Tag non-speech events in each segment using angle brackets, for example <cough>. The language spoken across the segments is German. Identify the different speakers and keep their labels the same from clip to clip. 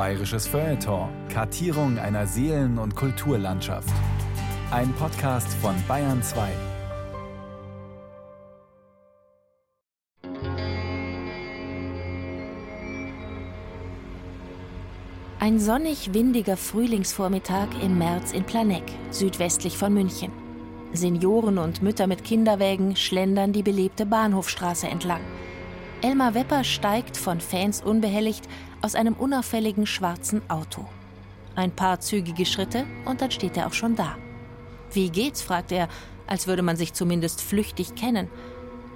Speaker 1: Bayerisches Feuilleton. Kartierung einer Seelen- und Kulturlandschaft. Ein Podcast von Bayern 2.
Speaker 2: Ein sonnig windiger Frühlingsvormittag im März in Planegg, südwestlich von München. Senioren und Mütter mit Kinderwägen schlendern die belebte Bahnhofstraße entlang. Elmar Wepper steigt, von Fans unbehelligt, aus einem unauffälligen schwarzen Auto. Ein paar zügige Schritte und dann steht er auch schon da. Wie geht's? fragt er, als würde man sich zumindest flüchtig kennen.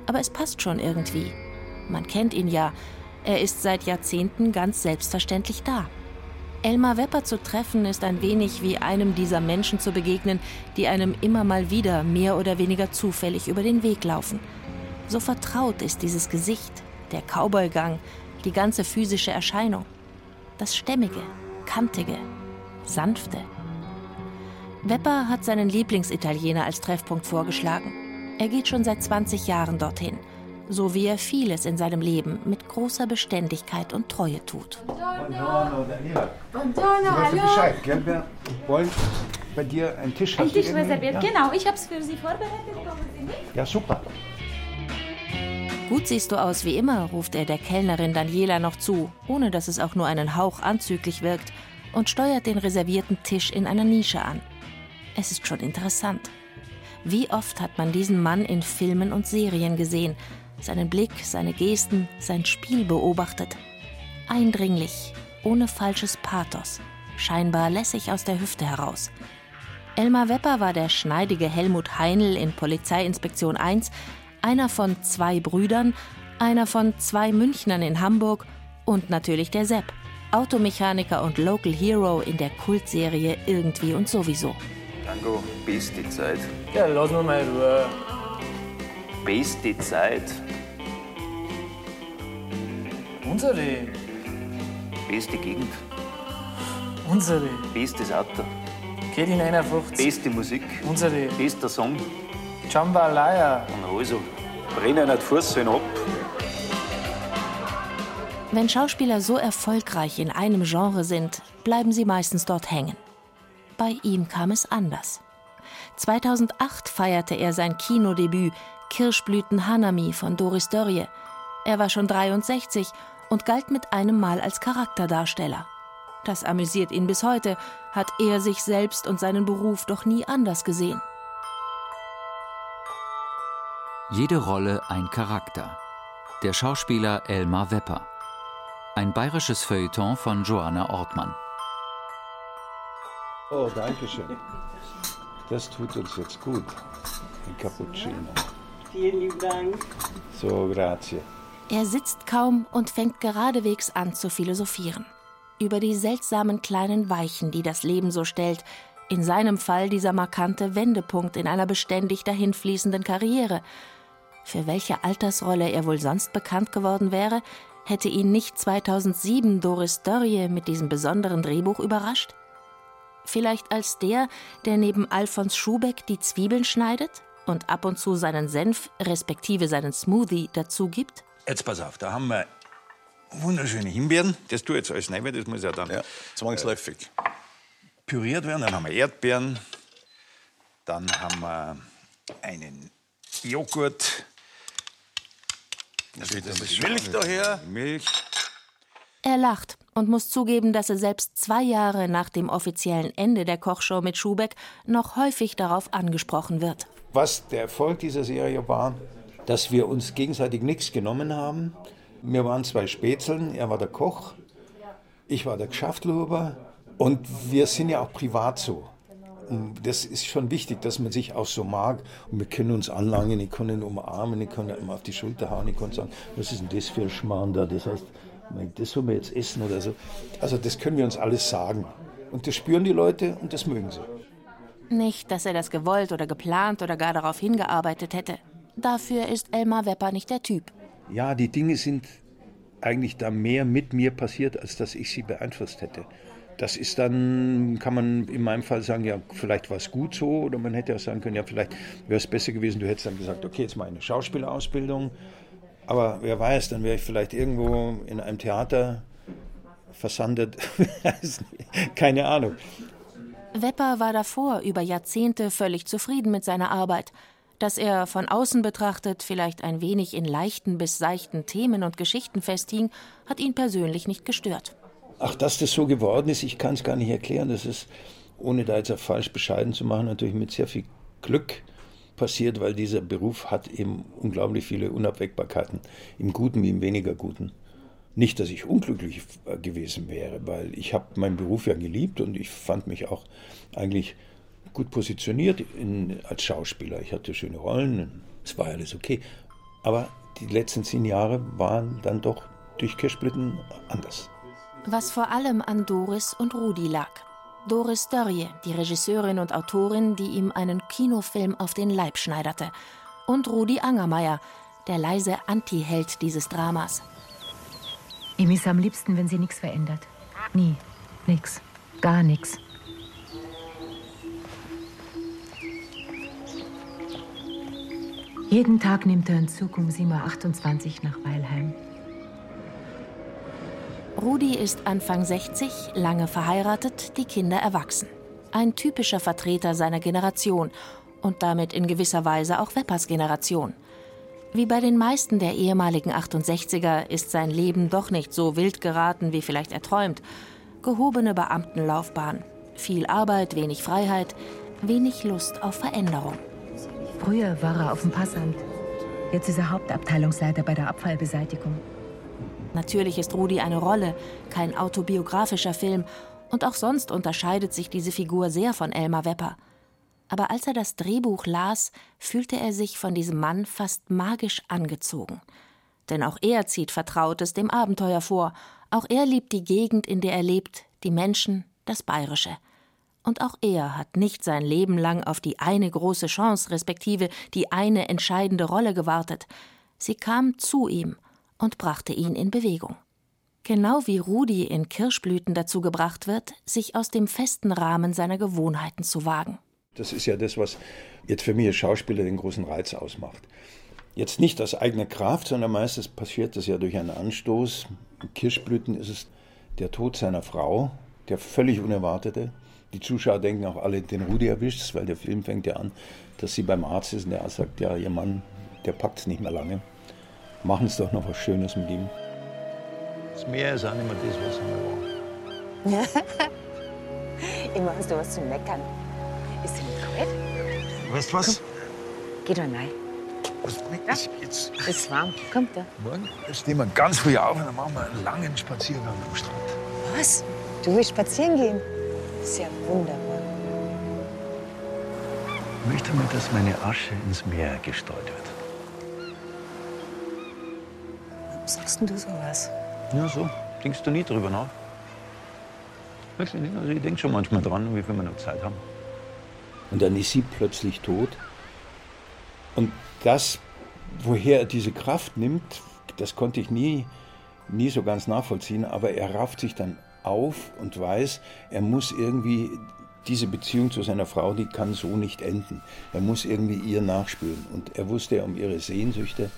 Speaker 2: Aber es passt schon irgendwie. Man kennt ihn ja. Er ist seit Jahrzehnten ganz selbstverständlich da. Elmar Wepper zu treffen, ist ein wenig wie einem dieser Menschen zu begegnen, die einem immer mal wieder mehr oder weniger zufällig über den Weg laufen. So vertraut ist dieses Gesicht, der Cowboygang, die ganze physische Erscheinung. Das Stämmige, Kantige, Sanfte. Wepper hat seinen Lieblingsitaliener als Treffpunkt vorgeschlagen. Er geht schon seit 20 Jahren dorthin – so wie er vieles in seinem Leben mit großer Beständigkeit und Treue tut.
Speaker 3: Buongiorno, Daniela. Buongiorno, hallo. Bescheid, gell? Wir wollen bei dir einen Tisch
Speaker 4: Ein Tisch reserviert, ja? genau. Ich habe es für Sie vorbereitet. Kommen Sie mit?
Speaker 3: Ja, super.
Speaker 2: Gut siehst du aus wie immer, ruft er der Kellnerin Daniela noch zu, ohne dass es auch nur einen Hauch anzüglich wirkt, und steuert den reservierten Tisch in einer Nische an. Es ist schon interessant. Wie oft hat man diesen Mann in Filmen und Serien gesehen, seinen Blick, seine Gesten, sein Spiel beobachtet. Eindringlich, ohne falsches Pathos, scheinbar lässig aus der Hüfte heraus. Elmar Wepper war der schneidige Helmut Heinl in Polizeiinspektion 1, einer von zwei Brüdern, einer von zwei Münchnern in Hamburg und natürlich der Sepp, Automechaniker und Local Hero in der Kultserie Irgendwie und sowieso.
Speaker 5: Tango, beste Zeit.
Speaker 6: Ja, lass mir mal Ruhe.
Speaker 5: Beste Zeit.
Speaker 6: Unsere.
Speaker 5: Beste Gegend.
Speaker 6: Unsere.
Speaker 5: Bestes Auto.
Speaker 6: Geht in 51.
Speaker 5: Beste Musik.
Speaker 6: Unsere.
Speaker 5: Bester Song.
Speaker 6: Jambalaya.
Speaker 5: Und also, brennen nicht Fuß ab.
Speaker 2: Wenn Schauspieler so erfolgreich in einem Genre sind, bleiben sie meistens dort hängen. Bei ihm kam es anders. 2008 feierte er sein Kinodebüt Kirschblüten Hanami von Doris Dörrie. Er war schon 63 und galt mit einem Mal als Charakterdarsteller. Das amüsiert ihn bis heute, hat er sich selbst und seinen Beruf doch nie anders gesehen.
Speaker 7: Jede Rolle ein Charakter. Der Schauspieler Elmar Wepper. Ein bayerisches Feuilleton von Joanna Ortmann.
Speaker 3: Oh, danke schön. Das tut uns jetzt gut. Ein Cappuccino.
Speaker 8: Vielen lieben Dank.
Speaker 3: So, grazie.
Speaker 2: Er sitzt kaum und fängt geradewegs an zu philosophieren. Über die seltsamen kleinen Weichen, die das Leben so stellt. In seinem Fall dieser markante Wendepunkt in einer beständig dahinfließenden Karriere. Für welche Altersrolle er wohl sonst bekannt geworden wäre, hätte ihn nicht 2007 Doris Dörrie mit diesem besonderen Drehbuch überrascht? Vielleicht als der, der neben Alfons Schubeck die Zwiebeln schneidet und ab und zu seinen Senf respektive seinen Smoothie dazu gibt?
Speaker 9: Jetzt pass auf, da haben wir wunderschöne Himbeeren. Das tue ich jetzt alles weil das muss ja dann
Speaker 10: ja, zwangsläufig.
Speaker 9: Äh, püriert werden. Dann haben wir Erdbeeren. Dann haben wir einen Joghurt. Da steht ein bisschen Milch daher. Milch.
Speaker 2: Er lacht und muss zugeben, dass er selbst zwei Jahre nach dem offiziellen Ende der Kochshow mit Schubeck noch häufig darauf angesprochen wird.
Speaker 3: Was der Erfolg dieser Serie war, dass wir uns gegenseitig nichts genommen haben. Wir waren zwei Spätzeln, er war der Koch, ich war der Geschäftluber und wir sind ja auch privat so. Und das ist schon wichtig, dass man sich auch so mag. Und wir können uns anlangen, ich kann ihn umarmen, ich kann ihm auf die Schulter hauen, ich kann sagen, was ist denn das für ein Schmarrn da? Das heißt, das wollen wir jetzt essen oder so. Also das können wir uns alles sagen. Und das spüren die Leute und das mögen sie.
Speaker 2: Nicht, dass er das gewollt oder geplant oder gar darauf hingearbeitet hätte. Dafür ist Elmar Wepper nicht der Typ.
Speaker 3: Ja, die Dinge sind eigentlich da mehr mit mir passiert, als dass ich sie beeinflusst hätte. Das ist dann, kann man in meinem Fall sagen, ja, vielleicht war es gut so, oder man hätte auch sagen können, ja, vielleicht wäre es besser gewesen, du hättest dann gesagt, okay, jetzt mal eine Schauspielausbildung. Aber wer weiß, dann wäre ich vielleicht irgendwo in einem Theater versandet. <laughs> Keine Ahnung.
Speaker 2: Wepper war davor über Jahrzehnte völlig zufrieden mit seiner Arbeit. Dass er von außen betrachtet vielleicht ein wenig in leichten bis seichten Themen und Geschichten festhing, hat ihn persönlich nicht gestört.
Speaker 3: Ach, dass das so geworden ist, ich kann es gar nicht erklären. Das ist, ohne da jetzt auch falsch bescheiden zu machen, natürlich mit sehr viel Glück passiert, weil dieser Beruf hat eben unglaublich viele Unabwägbarkeiten, im Guten wie im weniger Guten. Nicht, dass ich unglücklich gewesen wäre, weil ich habe meinen Beruf ja geliebt und ich fand mich auch eigentlich gut positioniert in, als Schauspieler. Ich hatte schöne Rollen, es war alles okay. Aber die letzten zehn Jahre waren dann doch durch Kirschblüten anders.
Speaker 2: Was vor allem an Doris und Rudi lag. Doris Dörrie, die Regisseurin und Autorin, die ihm einen Kinofilm auf den Leib schneiderte. Und Rudi Angermeier, der leise Anti-Held dieses Dramas.
Speaker 10: Ihm ist am liebsten, wenn sie nichts verändert. Nie. Nix. Gar nichts. Jeden Tag nimmt er einen Zug um 7.28 Uhr nach Weilheim.
Speaker 2: Rudi ist Anfang 60, lange verheiratet, die Kinder erwachsen. Ein typischer Vertreter seiner Generation und damit in gewisser Weise auch Weppers Generation. Wie bei den meisten der ehemaligen 68er ist sein Leben doch nicht so wild geraten, wie vielleicht er träumt. Gehobene Beamtenlaufbahn, viel Arbeit, wenig Freiheit, wenig Lust auf Veränderung.
Speaker 10: Früher war er auf dem Passamt. Jetzt ist er Hauptabteilungsleiter bei der Abfallbeseitigung.
Speaker 2: Natürlich ist Rudi eine Rolle, kein autobiografischer Film, und auch sonst unterscheidet sich diese Figur sehr von Elmar Wepper. Aber als er das Drehbuch las, fühlte er sich von diesem Mann fast magisch angezogen. Denn auch er zieht Vertrautes dem Abenteuer vor, auch er liebt die Gegend, in der er lebt, die Menschen, das Bayerische. Und auch er hat nicht sein Leben lang auf die eine große Chance, respektive die eine entscheidende Rolle gewartet. Sie kam zu ihm und brachte ihn in Bewegung. Genau wie Rudi in Kirschblüten dazu gebracht wird, sich aus dem festen Rahmen seiner Gewohnheiten zu wagen.
Speaker 3: Das ist ja das, was jetzt für mich als Schauspieler den großen Reiz ausmacht. Jetzt nicht aus eigener Kraft, sondern meistens passiert das ja durch einen Anstoß. In Kirschblüten ist es der Tod seiner Frau, der völlig unerwartete. Die Zuschauer denken auch alle, den Rudi erwischt weil der Film fängt ja an, dass sie beim Arzt ist und der Arzt sagt, ja, ihr Mann, der packt es nicht mehr lange. Machen es doch noch was Schönes mit ihm. Das Meer ist auch nicht mehr das, was es
Speaker 11: immer war. Immer hast du was zu meckern. Ist denn kalt?
Speaker 9: Weißt du was?
Speaker 11: Komm. Geh doch rein.
Speaker 9: Was
Speaker 11: ja?
Speaker 9: jetzt?
Speaker 11: Ist warm. Kommt da.
Speaker 9: Morgen stehen wir ganz früh auf und dann machen wir einen langen Spaziergang am Strand.
Speaker 11: Was? Du willst spazieren gehen? Ist ja wunderbar.
Speaker 3: Ich möchte mal, dass meine Asche ins Meer gestreut wird.
Speaker 11: Sagst denn du sowas?
Speaker 3: Ja, so. Denkst du nie drüber nach? Also ich denke schon manchmal dran, wie viel wir noch Zeit haben. Und dann ist sie plötzlich tot. Und das, woher er diese Kraft nimmt, das konnte ich nie, nie so ganz nachvollziehen. Aber er rafft sich dann auf und weiß, er muss irgendwie diese Beziehung zu seiner Frau, die kann so nicht enden. Er muss irgendwie ihr nachspüren. Und er wusste um ihre Sehnsüchte,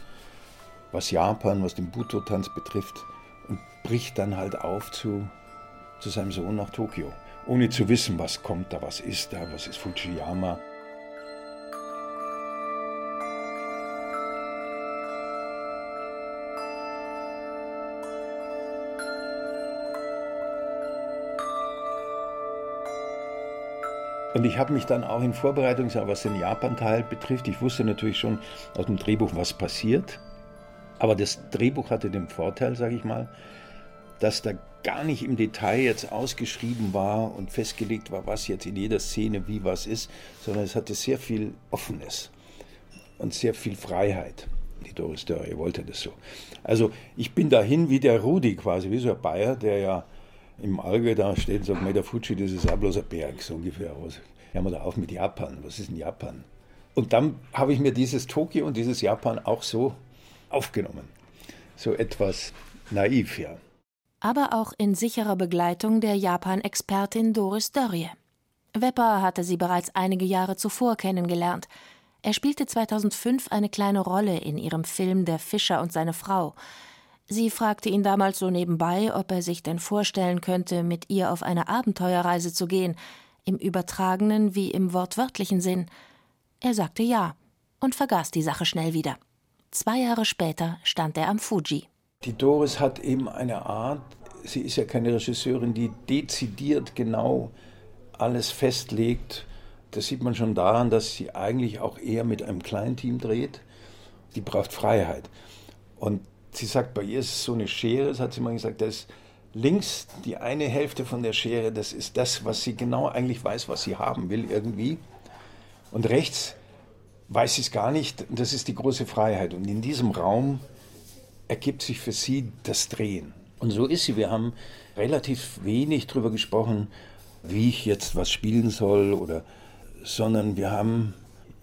Speaker 3: was Japan, was den Buto-Tanz betrifft, und bricht dann halt auf zu, zu seinem Sohn nach Tokio ohne zu wissen, was kommt da, was ist da, was ist Fujiyama. Und ich habe mich dann auch in Vorbereitung, was den Japan-Teil betrifft, ich wusste natürlich schon aus dem Drehbuch, was passiert. Aber das Drehbuch hatte den Vorteil, sage ich mal, dass da gar nicht im Detail jetzt ausgeschrieben war und festgelegt war, was jetzt in jeder Szene wie was ist, sondern es hatte sehr viel Offenes und sehr viel Freiheit. Die Doris Dörrie wollte das so. Also ich bin dahin wie der Rudi quasi, wie so ein Bayer, der ja im Allgäu da steht und sagt, Meter Fuji, das ist auch bloß ein Berg, so ungefähr. Hören wir da auf mit Japan, was ist in Japan? Und dann habe ich mir dieses Tokio und dieses Japan auch so aufgenommen. So etwas naiv, ja
Speaker 2: aber auch in sicherer Begleitung der Japan-Expertin Doris Dörrie. Wepper hatte sie bereits einige Jahre zuvor kennengelernt. Er spielte 2005 eine kleine Rolle in ihrem Film Der Fischer und seine Frau. Sie fragte ihn damals so nebenbei, ob er sich denn vorstellen könnte, mit ihr auf eine Abenteuerreise zu gehen, im übertragenen wie im wortwörtlichen Sinn. Er sagte ja und vergaß die Sache schnell wieder. Zwei Jahre später stand er am Fuji.
Speaker 3: Die Doris hat eben eine Art, sie ist ja keine Regisseurin, die dezidiert genau alles festlegt. Das sieht man schon daran, dass sie eigentlich auch eher mit einem kleinen Team dreht. Die braucht Freiheit. Und sie sagt, bei ihr ist es so eine Schere, das hat sie mal gesagt, dass links die eine Hälfte von der Schere, das ist das, was sie genau eigentlich weiß, was sie haben will irgendwie. Und rechts weiß es gar nicht, das ist die große Freiheit. Und in diesem Raum ergibt sich für sie das Drehen. Und so ist sie. Wir haben relativ wenig darüber gesprochen, wie ich jetzt was spielen soll oder, sondern wir haben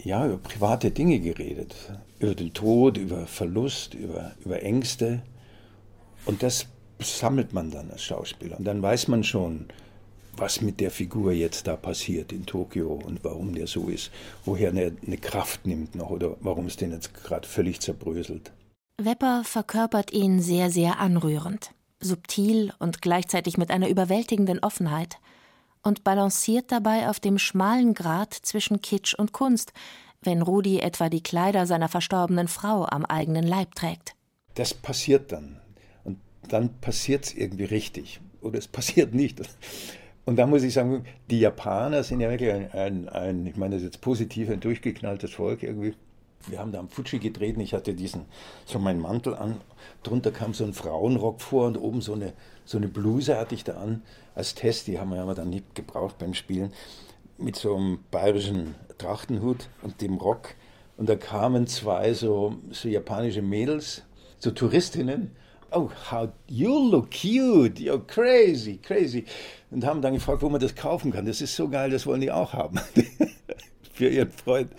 Speaker 3: ja über private Dinge geredet, über den Tod, über Verlust, über, über Ängste. Und das sammelt man dann als Schauspieler. Und dann weiß man schon, was mit der Figur jetzt da passiert in Tokio und warum der so ist, woher er eine Kraft nimmt noch oder warum es den jetzt gerade völlig zerbröselt.
Speaker 2: Wepper verkörpert ihn sehr, sehr anrührend, subtil und gleichzeitig mit einer überwältigenden Offenheit und balanciert dabei auf dem schmalen Grat zwischen Kitsch und Kunst, wenn Rudi etwa die Kleider seiner verstorbenen Frau am eigenen Leib trägt.
Speaker 3: Das passiert dann. Und dann passiert es irgendwie richtig. Oder es passiert nicht. Und da muss ich sagen, die Japaner sind ja wirklich ein, ein, ein ich meine das jetzt positiv, ein durchgeknalltes Volk irgendwie. Wir haben da am Fuji gedreht und ich hatte diesen, so meinen Mantel an. Drunter kam so ein Frauenrock vor und oben so eine, so eine Bluse hatte ich da an als Test. Die haben wir aber dann nicht gebraucht beim Spielen. Mit so einem bayerischen Trachtenhut und dem Rock. Und da kamen zwei so, so japanische Mädels, so Touristinnen. Oh, how you look cute, you're crazy, crazy. Und haben dann gefragt, wo man das kaufen kann. Das ist so geil, das wollen die auch haben. <laughs> Für ihren Freund.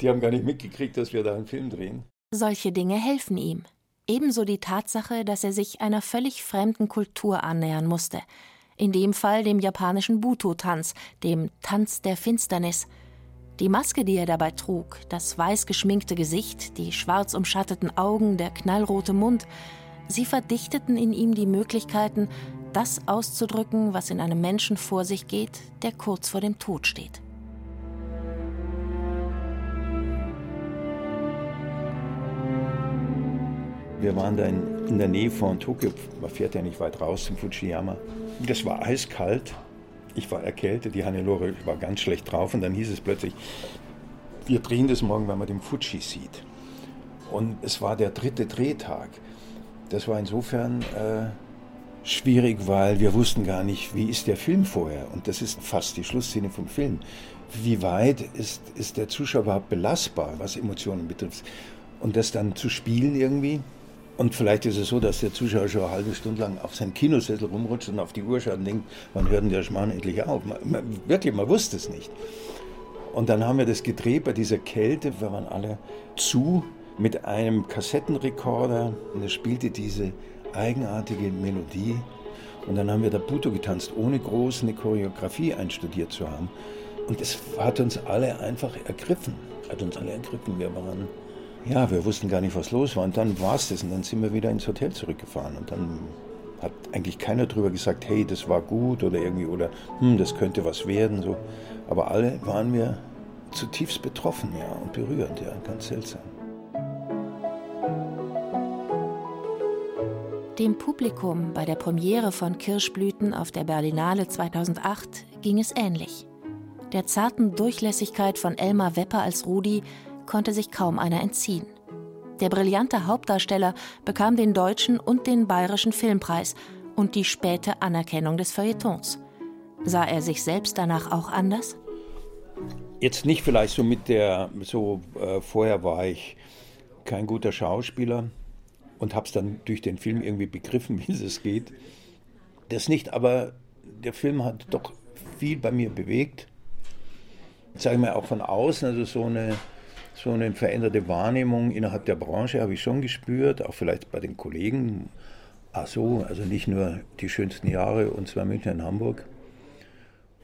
Speaker 3: Die haben gar nicht mitgekriegt, dass wir da einen Film drehen.
Speaker 2: Solche Dinge helfen ihm. Ebenso die Tatsache, dass er sich einer völlig fremden Kultur annähern musste. In dem Fall dem japanischen Buto-Tanz, dem Tanz der Finsternis. Die Maske, die er dabei trug, das weiß geschminkte Gesicht, die schwarz umschatteten Augen, der knallrote Mund, sie verdichteten in ihm die Möglichkeiten, das auszudrücken, was in einem Menschen vor sich geht, der kurz vor dem Tod steht.
Speaker 3: Wir waren da in, in der Nähe von Tokio, man fährt ja nicht weit raus zum Fujiyama. Das war eiskalt, ich war erkältet, die Hannelore war ganz schlecht drauf und dann hieß es plötzlich, wir drehen das morgen, wenn man den Fuji sieht. Und es war der dritte Drehtag. Das war insofern äh, schwierig, weil wir wussten gar nicht, wie ist der Film vorher. Und das ist fast die Schlussszene vom Film. Wie weit ist, ist der Zuschauer überhaupt belastbar, was Emotionen betrifft? Und das dann zu spielen irgendwie, und vielleicht ist es so, dass der Zuschauer schon eine halbe Stunde lang auf seinem Kinosessel rumrutscht und auf die Uhr schaut und denkt, wann hört denn der Schmarrn endlich auf? Man, man, wirklich, man wusste es nicht. Und dann haben wir das gedreht bei dieser Kälte, wir waren alle zu mit einem Kassettenrekorder und er spielte diese eigenartige Melodie. Und dann haben wir da Buto getanzt, ohne groß eine Choreografie einstudiert zu haben. Und es hat uns alle einfach ergriffen, hat uns alle ergriffen. Wir waren ja, wir wussten gar nicht, was los war. Und dann war es das. Und dann sind wir wieder ins Hotel zurückgefahren. Und dann hat eigentlich keiner drüber gesagt, hey, das war gut oder irgendwie, oder hm, das könnte was werden. So. Aber alle waren wir zutiefst betroffen, ja, und berührend, ja, ganz seltsam.
Speaker 2: Dem Publikum bei der Premiere von Kirschblüten auf der Berlinale 2008 ging es ähnlich. Der zarten Durchlässigkeit von Elmar Wepper als Rudi konnte sich kaum einer entziehen. Der brillante Hauptdarsteller bekam den deutschen und den bayerischen Filmpreis und die späte Anerkennung des Feuilletons. Sah er sich selbst danach auch anders?
Speaker 3: Jetzt nicht vielleicht so mit der, so äh, vorher war ich kein guter Schauspieler und habe es dann durch den Film irgendwie begriffen, <laughs> wie es geht. Das nicht, aber der Film hat doch viel bei mir bewegt. Sage ich mal auch von außen, also so eine so eine veränderte Wahrnehmung innerhalb der Branche habe ich schon gespürt, auch vielleicht bei den Kollegen. Ach so, also nicht nur die schönsten Jahre und zwar München und Hamburg.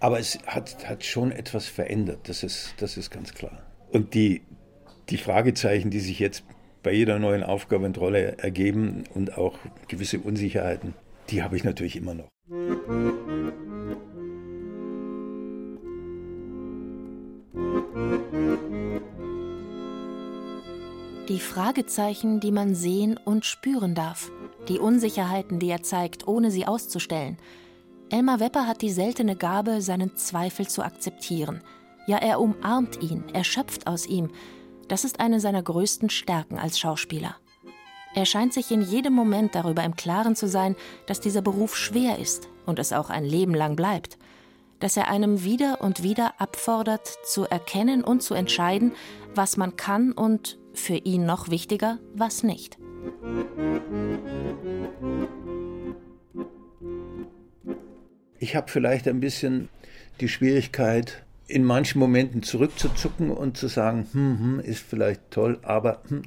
Speaker 3: Aber es hat, hat schon etwas verändert, das ist, das ist ganz klar. Und die, die Fragezeichen, die sich jetzt bei jeder neuen Aufgabe und Rolle ergeben und auch gewisse Unsicherheiten, die habe ich natürlich immer noch.
Speaker 2: Die Fragezeichen, die man sehen und spüren darf. Die Unsicherheiten, die er zeigt, ohne sie auszustellen. Elmar Wepper hat die seltene Gabe, seinen Zweifel zu akzeptieren. Ja, er umarmt ihn, er schöpft aus ihm. Das ist eine seiner größten Stärken als Schauspieler. Er scheint sich in jedem Moment darüber im Klaren zu sein, dass dieser Beruf schwer ist und es auch ein Leben lang bleibt. Dass er einem wieder und wieder abfordert, zu erkennen und zu entscheiden, was man kann und, für ihn noch wichtiger, was nicht.
Speaker 3: Ich habe vielleicht ein bisschen die Schwierigkeit, in manchen Momenten zurückzuzucken und zu sagen, hm, hm, ist vielleicht toll, aber hm,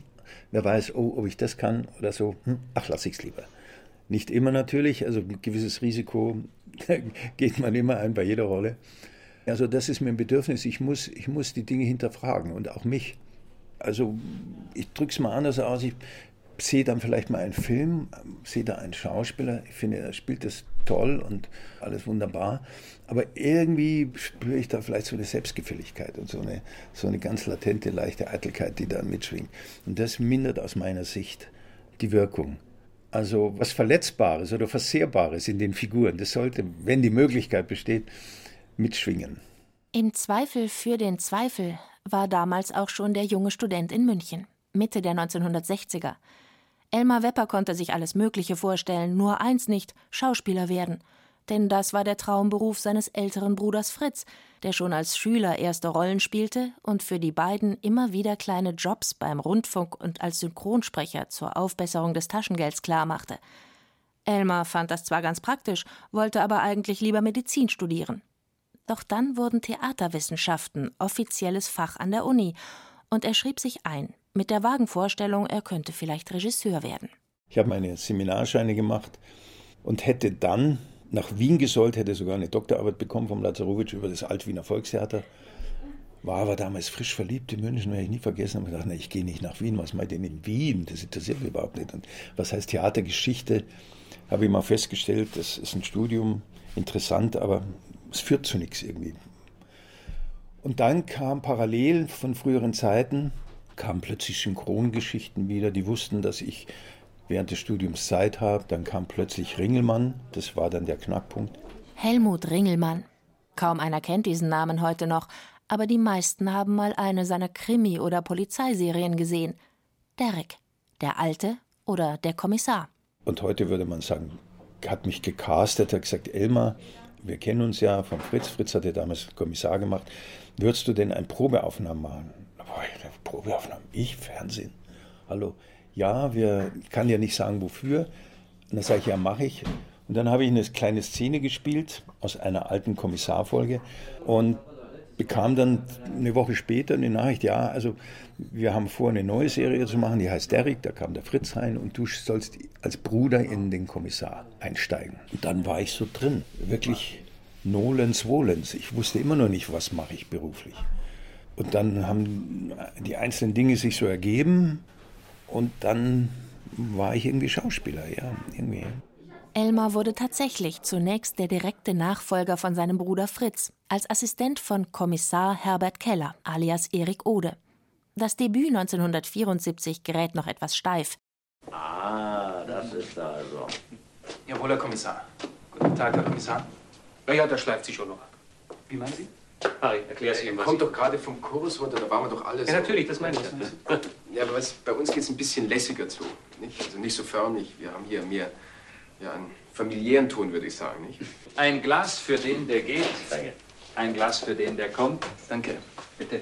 Speaker 3: wer weiß, oh, ob ich das kann oder so, hm, ach, lass ich's lieber. Nicht immer natürlich, also ein gewisses Risiko <laughs> geht man immer ein bei jeder Rolle. Also das ist mir ein Bedürfnis, ich muss, ich muss die Dinge hinterfragen und auch mich. Also ich drücke es mal anders aus, ich sehe dann vielleicht mal einen Film, sehe da einen Schauspieler, ich finde, er spielt das toll und alles wunderbar, aber irgendwie spüre ich da vielleicht so eine Selbstgefälligkeit und so eine, so eine ganz latente, leichte Eitelkeit, die da mitschwingt. Und das mindert aus meiner Sicht die Wirkung. Also was Verletzbares oder Versehrbares in den Figuren, das sollte, wenn die Möglichkeit besteht, mitschwingen.
Speaker 2: Im Zweifel für den Zweifel war damals auch schon der junge Student in München, Mitte der 1960er. Elmar Wepper konnte sich alles Mögliche vorstellen, nur eins nicht: Schauspieler werden. Denn das war der Traumberuf seines älteren Bruders Fritz, der schon als Schüler erste Rollen spielte und für die beiden immer wieder kleine Jobs beim Rundfunk und als Synchronsprecher zur Aufbesserung des Taschengelds klarmachte. Elmar fand das zwar ganz praktisch, wollte aber eigentlich lieber Medizin studieren. Doch dann wurden Theaterwissenschaften offizielles Fach an der Uni und er schrieb sich ein, mit der vagen Vorstellung, er könnte vielleicht Regisseur werden.
Speaker 3: Ich habe meine Seminarscheine gemacht und hätte dann nach Wien gesollt, hätte sogar eine Doktorarbeit bekommen vom Lazarowitsch über das Altwiener Volkstheater. War aber damals frisch verliebt in München, werde ich nie vergessen. Und gedacht, na, ich gehe nicht nach Wien, was meint denn in Wien? Das interessiert mich überhaupt nicht. Und was heißt Theatergeschichte? Habe ich mal festgestellt, das ist ein Studium, interessant, aber es führt zu nichts irgendwie. Und dann kam parallel von früheren Zeiten, kamen plötzlich Synchrongeschichten wieder, die wussten, dass ich während des Studiums Zeit habe. Dann kam plötzlich Ringelmann, das war dann der Knackpunkt.
Speaker 2: Helmut Ringelmann. Kaum einer kennt diesen Namen heute noch, aber die meisten haben mal eine seiner Krimi- oder Polizeiserien gesehen. Derek, der Alte oder der Kommissar.
Speaker 3: Und heute würde man sagen, hat mich gecastet, hat gesagt, Elmar, wir kennen uns ja von Fritz. Fritz hat ja damals Kommissar gemacht. Würdest du denn ein Probeaufnahmen machen? Boah? Ich? Fernsehen? Hallo? Ja, wir, ich kann ja nicht sagen, wofür. Und dann sage ich, ja, mache ich. Und dann habe ich eine kleine Szene gespielt aus einer alten Kommissarfolge und bekam dann eine Woche später eine Nachricht, ja, also wir haben vor, eine neue Serie zu machen, die heißt Derrick, da kam der Fritz rein und du sollst als Bruder in den Kommissar einsteigen. Und dann war ich so drin, wirklich nolens volens. Ich wusste immer noch nicht, was mache ich beruflich. Und dann haben die einzelnen Dinge sich so ergeben und dann war ich irgendwie Schauspieler, ja, irgendwie.
Speaker 2: Elmar wurde tatsächlich zunächst der direkte Nachfolger von seinem Bruder Fritz, als Assistent von Kommissar Herbert Keller, alias Erik Ode. Das Debüt 1974 gerät noch etwas steif.
Speaker 12: Ah, das ist also.
Speaker 6: Jawohl, Herr Kommissar. Guten Tag, Herr Kommissar. Ja, ja, der schleift sich schon noch ab. Wie meinen Sie? Harry, erklär's ihm, was
Speaker 13: Kommt doch gerade vom Kurs runter, da waren wir doch alle
Speaker 6: Ja, natürlich, das meine ich.
Speaker 13: Ja, <laughs> aber was, bei uns geht es ein bisschen lässiger zu. Nicht? Also nicht so förmlich. Wir haben hier mehr ja, einen familiären Ton, würde ich sagen. Nicht?
Speaker 12: Ein Glas für den, der geht. Danke. Ein Glas für den, der kommt.
Speaker 13: Danke.
Speaker 12: Bitte.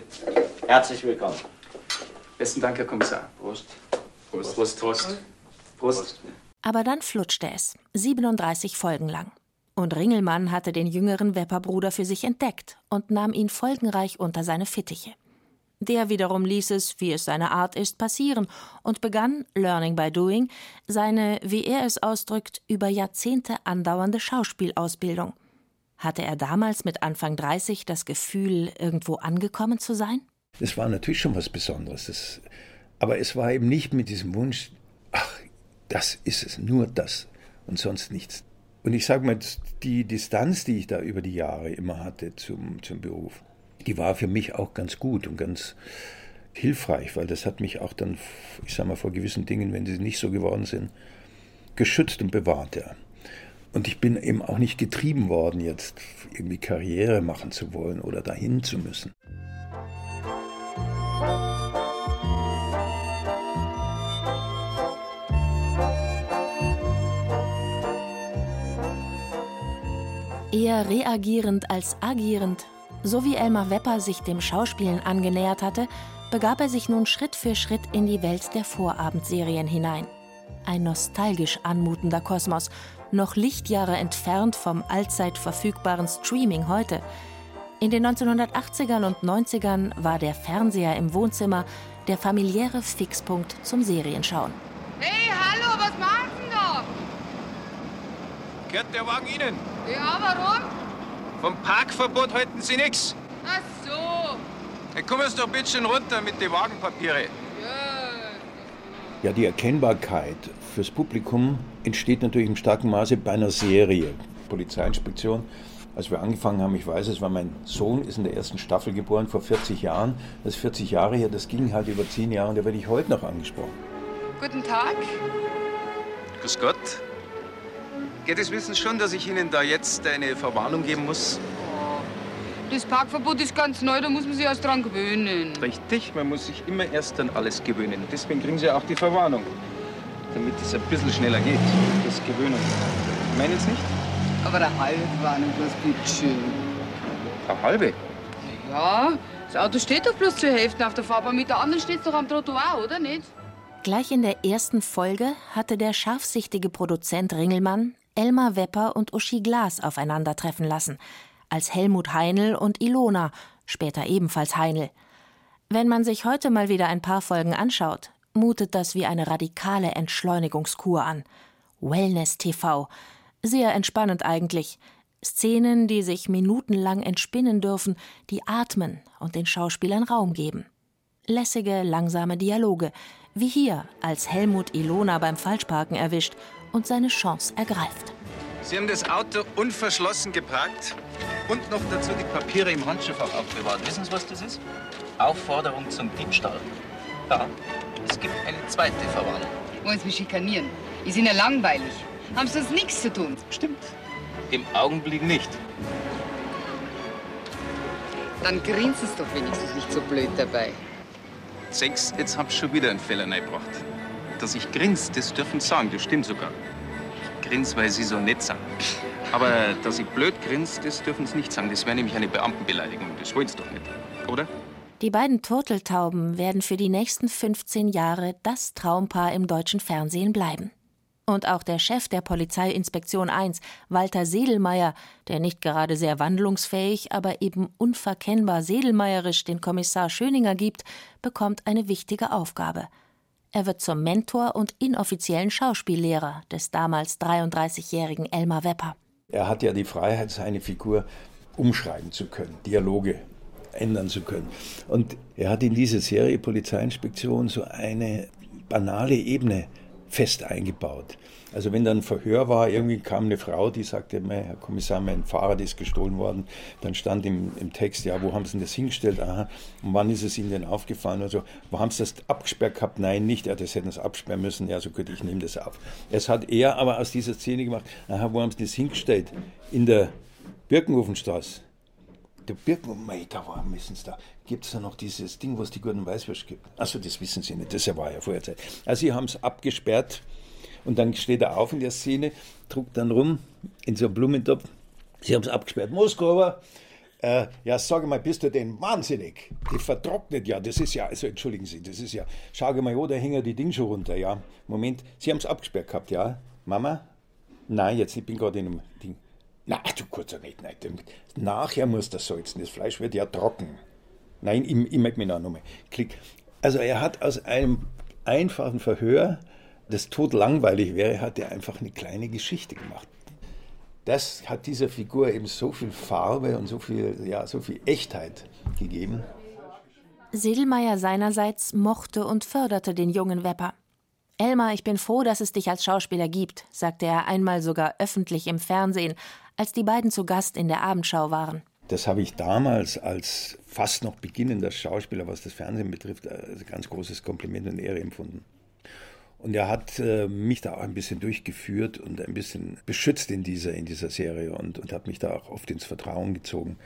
Speaker 12: Herzlich willkommen.
Speaker 6: Besten Dank, Herr Kommissar.
Speaker 12: Prost.
Speaker 13: Prost.
Speaker 6: Prost. Prost. Prost.
Speaker 2: Aber dann flutschte es, 37 Folgen lang. Und Ringelmann hatte den jüngeren Wepperbruder für sich entdeckt und nahm ihn folgenreich unter seine Fittiche. Der wiederum ließ es, wie es seine Art ist, passieren und begann, learning by doing, seine, wie er es ausdrückt, über Jahrzehnte andauernde Schauspielausbildung. Hatte er damals mit Anfang 30 das Gefühl, irgendwo angekommen zu sein?
Speaker 3: Es war natürlich schon was Besonderes. Das Aber es war eben nicht mit diesem Wunsch, ach, das ist es, nur das und sonst nichts. Und ich sage mal, die Distanz, die ich da über die Jahre immer hatte zum, zum Beruf, die war für mich auch ganz gut und ganz hilfreich, weil das hat mich auch dann, ich sage mal, vor gewissen Dingen, wenn sie nicht so geworden sind, geschützt und bewahrt. Ja. Und ich bin eben auch nicht getrieben worden, jetzt irgendwie Karriere machen zu wollen oder dahin zu müssen.
Speaker 2: Eher reagierend als agierend, so wie Elmar Wepper sich dem Schauspielen angenähert hatte, begab er sich nun Schritt für Schritt in die Welt der Vorabendserien hinein. Ein nostalgisch anmutender Kosmos, noch Lichtjahre entfernt vom allzeit verfügbaren Streaming heute. In den 1980ern und 90ern war der Fernseher im Wohnzimmer der familiäre Fixpunkt zum Serienschauen.
Speaker 14: Hey, hallo, was machen Sie da?
Speaker 15: Gehört der Wagen Ihnen?
Speaker 14: Ja, warum?
Speaker 15: Vom Parkverbot halten Sie nichts.
Speaker 14: Ach so.
Speaker 15: Dann kommen Sie doch bitte schön runter mit den Wagenpapiere.
Speaker 3: Ja, die Erkennbarkeit fürs Publikum entsteht natürlich im starken Maße bei einer Serie. Polizeiinspektion, als wir angefangen haben, ich weiß es, war mein Sohn ist in der ersten Staffel geboren vor 40 Jahren. Das ist 40 Jahre her, das ging halt über 10 Jahre und da werde ich heute noch angesprochen.
Speaker 14: Guten Tag.
Speaker 15: Grüß Gott. Geht es wissen schon, dass ich Ihnen da jetzt eine Verwarnung geben muss?
Speaker 14: Das Parkverbot ist ganz neu, da muss man sich erst dran gewöhnen.
Speaker 15: Richtig, man muss sich immer erst an alles gewöhnen. Deswegen kriegen Sie auch die Verwarnung. Damit es ein bisschen schneller geht. Das Gewöhnung. Meinen Sie nicht?
Speaker 14: Aber eine halbe Warnung bloß bitteschön.
Speaker 15: Eine halbe?
Speaker 14: Ja, das Auto steht doch bloß zur Hälfte auf der Fahrbahn. Mit der anderen steht es doch am Trottoir, oder nicht?
Speaker 2: Gleich in der ersten Folge hatte der scharfsichtige Produzent Ringelmann Elmar Wepper und Uschi Glas aufeinandertreffen lassen, als Helmut Heinl und Ilona, später ebenfalls Heinl. Wenn man sich heute mal wieder ein paar Folgen anschaut, mutet das wie eine radikale Entschleunigungskur an. Wellness TV. Sehr entspannend eigentlich. Szenen, die sich minutenlang entspinnen dürfen, die atmen und den Schauspielern Raum geben. Lässige, langsame Dialoge, wie hier, als Helmut Ilona beim Falschparken erwischt und seine Chance ergreift.
Speaker 15: Sie haben das Auto unverschlossen geparkt und noch dazu die Papiere im Handschuhfach aufbewahrt. Wissen Sie, was das ist? Aufforderung zum Diebstahl. Ja, es gibt eine zweite Verwarnung.
Speaker 14: Wollen Sie mich schikanieren? Die sind ja langweilig. Haben sonst nichts zu tun.
Speaker 15: Stimmt. Im Augenblick nicht.
Speaker 14: Dann grinsen Sie doch wenigstens nicht so blöd dabei.
Speaker 15: Sechs, jetzt hab ich schon wieder einen Fehler reingebracht. Dass ich grins, das dürfen Sie sagen, das stimmt sogar. Ich grins, weil Sie so nett sind. Aber dass ich blöd grins, das dürfen Sie nicht sagen. Das wäre nämlich eine Beamtenbeleidigung. Das wollen Sie doch nicht, oder?
Speaker 2: Die beiden Turteltauben werden für die nächsten 15 Jahre das Traumpaar im deutschen Fernsehen bleiben. Und auch der Chef der Polizeiinspektion 1, Walter Sedelmeier, der nicht gerade sehr wandlungsfähig, aber eben unverkennbar sedelmeierisch den Kommissar Schöninger gibt, bekommt eine wichtige Aufgabe. Er wird zum Mentor und inoffiziellen Schauspiellehrer des damals 33-jährigen Elmar Wepper.
Speaker 3: Er hat ja die Freiheit, seine Figur umschreiben zu können, Dialoge ändern zu können. Und er hat in diese Serie Polizeiinspektion so eine banale Ebene fest eingebaut. Also wenn dann ein Verhör war, irgendwie kam eine Frau, die sagte, Herr Kommissar, mein Fahrrad ist gestohlen worden. Dann stand im, im Text, ja, wo haben Sie denn das hingestellt? Aha, und wann ist es Ihnen denn aufgefallen? Also, wo haben Sie das abgesperrt gehabt? Nein, nicht. Ja, das hätten Sie absperren müssen. Ja, so gut, ich nehme das auf. Es hat er aber aus dieser Szene gemacht, aha, wo haben Sie das hingestellt? In der Birkenhofenstraße der Birkenmei, da war, wissen Sie da, gibt es da noch dieses Ding, was die guten Weißwürste gibt. Achso, das wissen Sie nicht, das war ja vorher Zeit. Also sie haben es abgesperrt und dann steht er auf in der Szene, druckt dann rum in so einem Blumentopf. Sie haben es abgesperrt. Moskauer, äh, ja, sage mal, bist du denn wahnsinnig? Die vertrocknet ja, das ist ja, also entschuldigen Sie, das ist ja, schau mal, oh, da hängen die Dinge schon runter, ja. Moment, Sie haben es abgesperrt gehabt, ja? Mama? Nein, jetzt, ich bin gerade in einem Ding. Na, du kurzer nicht, nein. Nachher muss das salzen. Das Fleisch wird ja trocken. Nein, ich, ich möchte mich noch nochmal. Klick. Also er hat aus einem einfachen Verhör, das totlangweilig wäre, hat er einfach eine kleine Geschichte gemacht. Das hat dieser Figur eben so viel Farbe und so viel, ja, so viel Echtheit gegeben.
Speaker 2: Sedelmeier seinerseits mochte und förderte den jungen Wepper. Elmar, ich bin froh, dass es dich als Schauspieler gibt, sagte er einmal sogar öffentlich im Fernsehen, als die beiden zu Gast in der Abendschau waren.
Speaker 3: Das habe ich damals als fast noch beginnender Schauspieler, was das Fernsehen betrifft, als ganz großes Kompliment und Ehre empfunden. Und er hat äh, mich da auch ein bisschen durchgeführt und ein bisschen beschützt in dieser, in dieser Serie und, und hat mich da auch oft ins Vertrauen gezogen,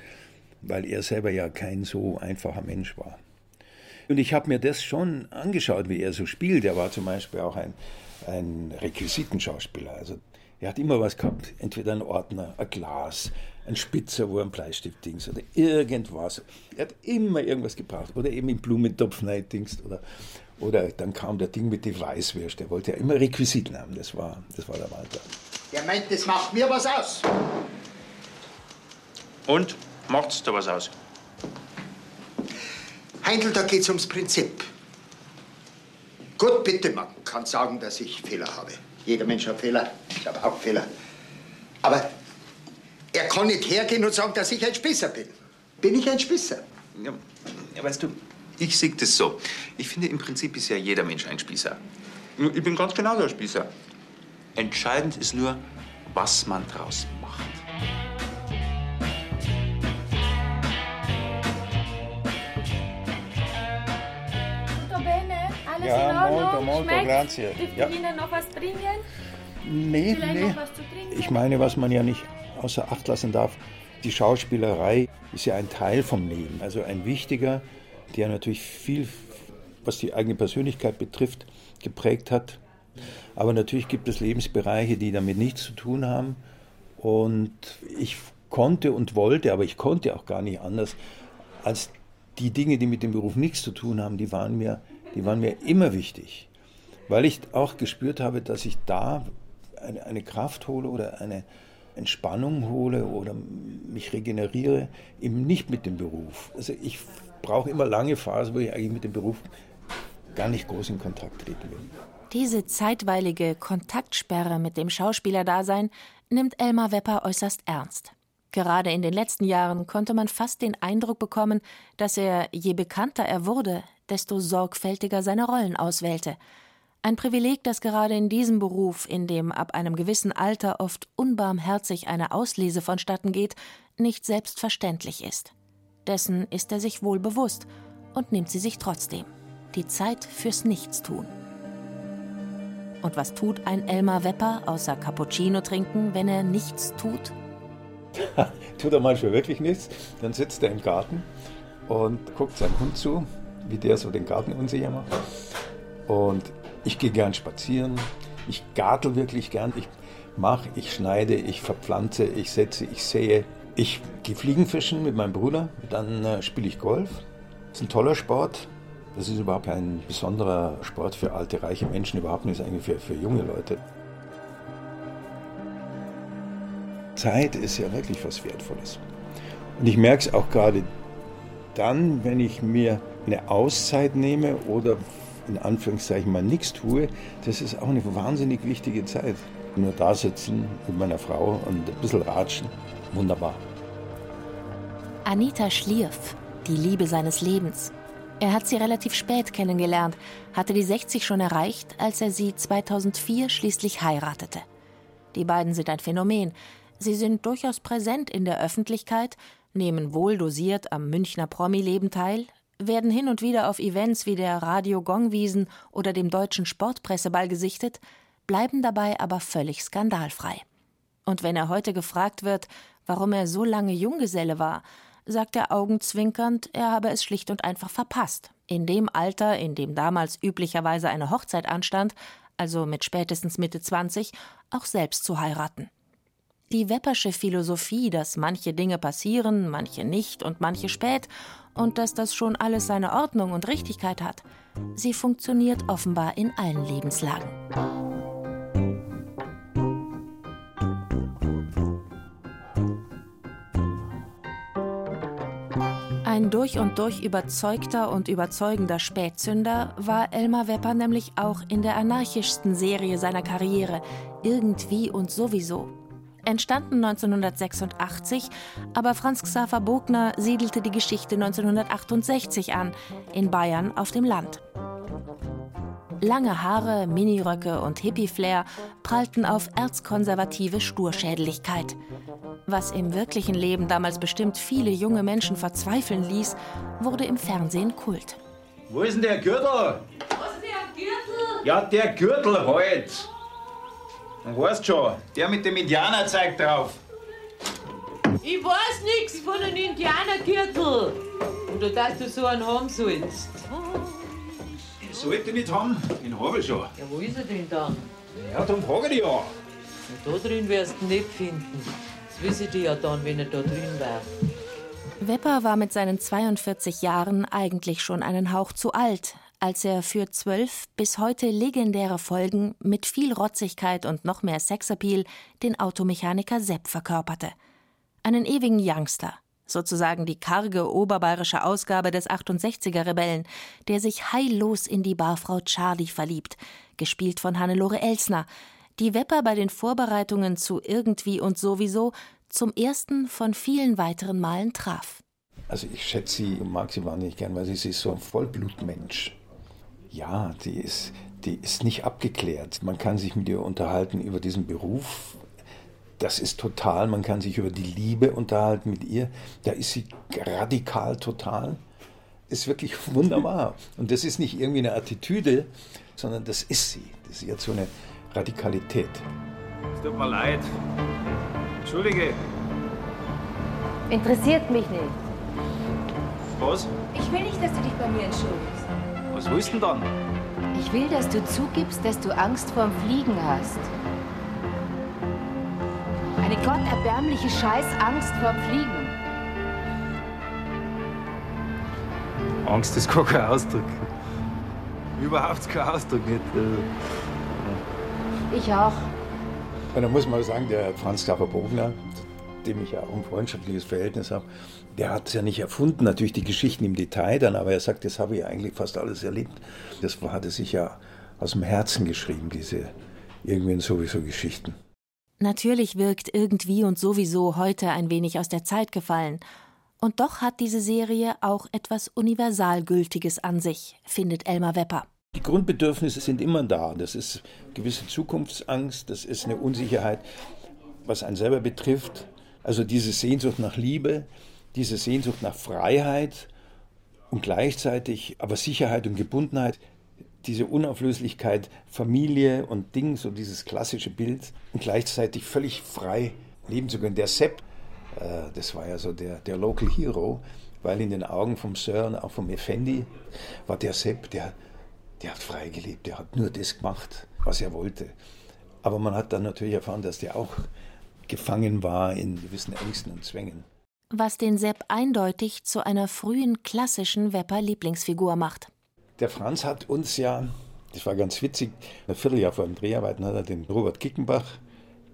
Speaker 3: weil er selber ja kein so einfacher Mensch war. Und ich habe mir das schon angeschaut, wie er so spielt. Er war zum Beispiel auch ein, ein Requisitenschauspieler. Also er hat immer was gehabt, entweder ein Ordner, ein Glas, ein Spitzer, wo ein Bleistift dings oder irgendwas. Er hat immer irgendwas gebraucht. Oder eben im Blumentopf dings oder, oder dann kam der Ding mit den Weißwürst. Der wollte ja immer Requisiten haben. Das war, das war der Walter.
Speaker 16: Der meint, das macht mir was aus.
Speaker 15: Und? Macht's da was aus?
Speaker 16: Heindl, da geht's ums Prinzip. Gut, bitte, man kann sagen, dass ich Fehler habe. Jeder Mensch hat Fehler. Ich habe auch Fehler. Aber er kann nicht hergehen und sagen, dass ich ein Spießer bin. Bin ich ein Spießer?
Speaker 15: Ja, ja weißt du, ich sehe das so. Ich finde, im Prinzip ist ja jeder Mensch ein Spießer. Ich bin ganz genauso ein Spießer. Entscheidend ist nur, was man draus macht.
Speaker 4: Alles
Speaker 3: Ja,
Speaker 4: in Ordnung?
Speaker 3: molto, molto, grazie.
Speaker 4: Darf ich
Speaker 3: Ja.
Speaker 4: Ihnen noch was bringen?
Speaker 3: Nee,
Speaker 4: Vielleicht
Speaker 3: nee.
Speaker 4: noch was zu trinken?
Speaker 3: Ich meine, was man ja nicht außer Acht lassen darf, die Schauspielerei ist ja ein Teil vom Leben, also ein wichtiger, der natürlich viel, was die eigene Persönlichkeit betrifft, geprägt hat. Aber natürlich gibt es Lebensbereiche, die damit nichts zu tun haben. Und ich konnte und wollte, aber ich konnte auch gar nicht anders, als die Dinge, die mit dem Beruf nichts zu tun haben, die waren mir, die waren mir immer wichtig. Weil ich auch gespürt habe, dass ich da eine, eine Kraft hole oder eine Entspannung hole oder mich regeneriere, eben nicht mit dem Beruf. Also ich brauche immer lange Phasen, wo ich eigentlich mit dem Beruf gar nicht groß in Kontakt treten will.
Speaker 2: Diese zeitweilige Kontaktsperre mit dem Schauspielerdasein nimmt Elmar Wepper äußerst ernst. Gerade in den letzten Jahren konnte man fast den Eindruck bekommen, dass er, je bekannter er wurde, desto sorgfältiger seine Rollen auswählte. Ein Privileg, das gerade in diesem Beruf, in dem ab einem gewissen Alter oft unbarmherzig eine Auslese vonstatten geht, nicht selbstverständlich ist. Dessen ist er sich wohl bewusst und nimmt sie sich trotzdem. Die Zeit fürs Nichtstun. Und was tut ein Elmar Wepper außer Cappuccino trinken, wenn er nichts tut?
Speaker 3: Tut er manchmal wirklich nichts, dann sitzt er im Garten und guckt seinem Hund zu, wie der so den Garten unsicher macht. Und ich gehe gern spazieren, ich gartel wirklich gern, ich mache, ich schneide, ich verpflanze, ich setze, ich sähe. Ich gehe Fliegenfischen mit meinem Bruder, dann äh, spiele ich Golf. Das ist ein toller Sport. Das ist überhaupt ein besonderer Sport für alte, reiche Menschen, überhaupt nicht, eigentlich für, für junge Leute. Zeit ist ja wirklich was Wertvolles. Und ich merke es auch gerade dann, wenn ich mir eine Auszeit nehme oder in Anführungszeichen mal nichts tue, das ist auch eine wahnsinnig wichtige Zeit. Nur da sitzen mit meiner Frau und ein bisschen ratschen, wunderbar.
Speaker 2: Anita Schlierf, die Liebe seines Lebens. Er hat sie relativ spät kennengelernt, hatte die 60 schon erreicht, als er sie 2004 schließlich heiratete. Die beiden sind ein Phänomen. Sie sind durchaus präsent in der Öffentlichkeit, nehmen wohl dosiert am Münchner Promi-Leben teil, werden hin und wieder auf Events wie der Radio Gongwiesen oder dem Deutschen Sportpresseball gesichtet, bleiben dabei aber völlig skandalfrei. Und wenn er heute gefragt wird, warum er so lange Junggeselle war, sagt er augenzwinkernd, er habe es schlicht und einfach verpasst. In dem Alter, in dem damals üblicherweise eine Hochzeit anstand, also mit spätestens Mitte 20, auch selbst zu heiraten. Die Weppersche Philosophie, dass manche Dinge passieren, manche nicht und manche spät und dass das schon alles seine Ordnung und Richtigkeit hat, sie funktioniert offenbar in allen Lebenslagen. Durch und durch überzeugter und überzeugender Spätzünder war Elmar Wepper nämlich auch in der anarchischsten Serie seiner Karriere, Irgendwie und sowieso. entstanden 1986, aber Franz Xaver Bogner siedelte die Geschichte 1968 an, in Bayern auf dem Land. Lange Haare, Miniröcke und Hippie-Flair prallten auf erzkonservative Sturschädeligkeit. Was im wirklichen Leben damals bestimmt viele junge Menschen verzweifeln ließ, wurde im Fernsehen Kult.
Speaker 9: Wo ist denn der Gürtel?
Speaker 4: Was ist der Gürtel?
Speaker 9: Ja, der Gürtel halt. Du weißt schon, der mit dem Indianerzeig drauf.
Speaker 17: Ich weiß nichts von einem Indianergürtel. Oder dass du so einen haben sollst.
Speaker 9: Sollte nicht haben, den habe ich schon.
Speaker 17: Ja, wo ist er denn dann?
Speaker 9: Ja, darum frage ich ja.
Speaker 17: Ja, da drin wirst du ihn nicht finden. Das wisse ich ja dann, wenn er da drin war.
Speaker 2: Wepper war mit seinen 42 Jahren eigentlich schon einen Hauch zu alt, als er für zwölf bis heute legendäre Folgen mit viel Rotzigkeit und noch mehr Sexappeal den Automechaniker Sepp verkörperte. Einen ewigen Youngster, sozusagen die karge oberbayerische Ausgabe des 68er Rebellen, der sich heillos in die Barfrau Charlie verliebt, gespielt von Hannelore Elsner, die Wepper bei den Vorbereitungen zu Irgendwie und sowieso zum ersten von vielen weiteren Malen traf.
Speaker 3: Also ich schätze sie und mag sie wahnsinnig gern, weil sie ist so ein Vollblutmensch. Ja, die ist, die ist nicht abgeklärt. Man kann sich mit ihr unterhalten über diesen Beruf. Das ist total. Man kann sich über die Liebe unterhalten mit ihr. Da ist sie radikal total. Ist wirklich <laughs> wunderbar. Und das ist nicht irgendwie eine Attitüde, sondern das ist sie. Das ist jetzt so eine Radikalität.
Speaker 9: Es tut mir leid. Entschuldige.
Speaker 18: Interessiert mich nicht.
Speaker 9: Was?
Speaker 18: Ich will nicht, dass du dich bei mir entschuldigst.
Speaker 9: Was willst du denn dann?
Speaker 18: Ich will, dass du zugibst, dass du Angst vorm Fliegen hast. Eine gotterbärmliche Scheißangst vorm Fliegen.
Speaker 9: Angst ist gar kein Ausdruck. Überhaupt kein Ausdruck nicht.
Speaker 18: Ich auch.
Speaker 3: Und da muss man sagen, der Franz Xaver Bogner, dem ich ja auch ein freundschaftliches Verhältnis habe, der hat es ja nicht erfunden, natürlich die Geschichten im Detail dann, aber er sagt, das habe ich eigentlich fast alles erlebt. Das hat er sich ja aus dem Herzen geschrieben, diese irgendwie sowieso Geschichten.
Speaker 2: Natürlich wirkt irgendwie und sowieso heute ein wenig aus der Zeit gefallen. Und doch hat diese Serie auch etwas Universalgültiges an sich, findet Elmar Wepper.
Speaker 3: Die Grundbedürfnisse sind immer da. Das ist gewisse Zukunftsangst, das ist eine Unsicherheit, was einen selber betrifft. Also diese Sehnsucht nach Liebe, diese Sehnsucht nach Freiheit und gleichzeitig aber Sicherheit und Gebundenheit, diese Unauflöslichkeit Familie und Ding, so dieses klassische Bild und gleichzeitig völlig frei leben zu können. Der Sepp, äh, das war ja so der, der Local Hero, weil in den Augen vom Sir und auch vom Effendi war der Sepp, der, der hat frei gelebt, der hat nur das gemacht, was er wollte. Aber man hat dann natürlich erfahren, dass der auch gefangen war in gewissen Ängsten und Zwängen.
Speaker 2: Was den Sepp eindeutig zu einer frühen klassischen Wepper-Lieblingsfigur macht.
Speaker 3: Der Franz hat uns ja, das war ganz witzig, ein Vierteljahr vor den Dreharbeiten hat er den Robert Kickenbach,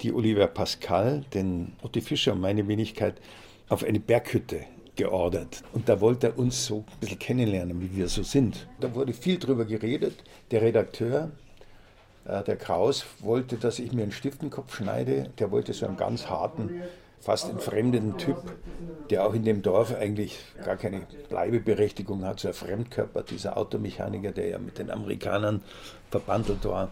Speaker 3: die Oliver Pascal, den Otti Fischer und meine Wenigkeit auf eine Berghütte geordert. Und da wollte er uns so ein bisschen kennenlernen, wie wir so sind. Da wurde viel drüber geredet. Der Redakteur, äh, der Kraus, wollte, dass ich mir einen Stiftenkopf schneide. Der wollte so einen ganz harten, fast entfremdeten Typ, der auch in dem Dorf eigentlich gar keine Bleibeberechtigung hat, so ein Fremdkörper, dieser Automechaniker, der ja mit den Amerikanern verbandelt war.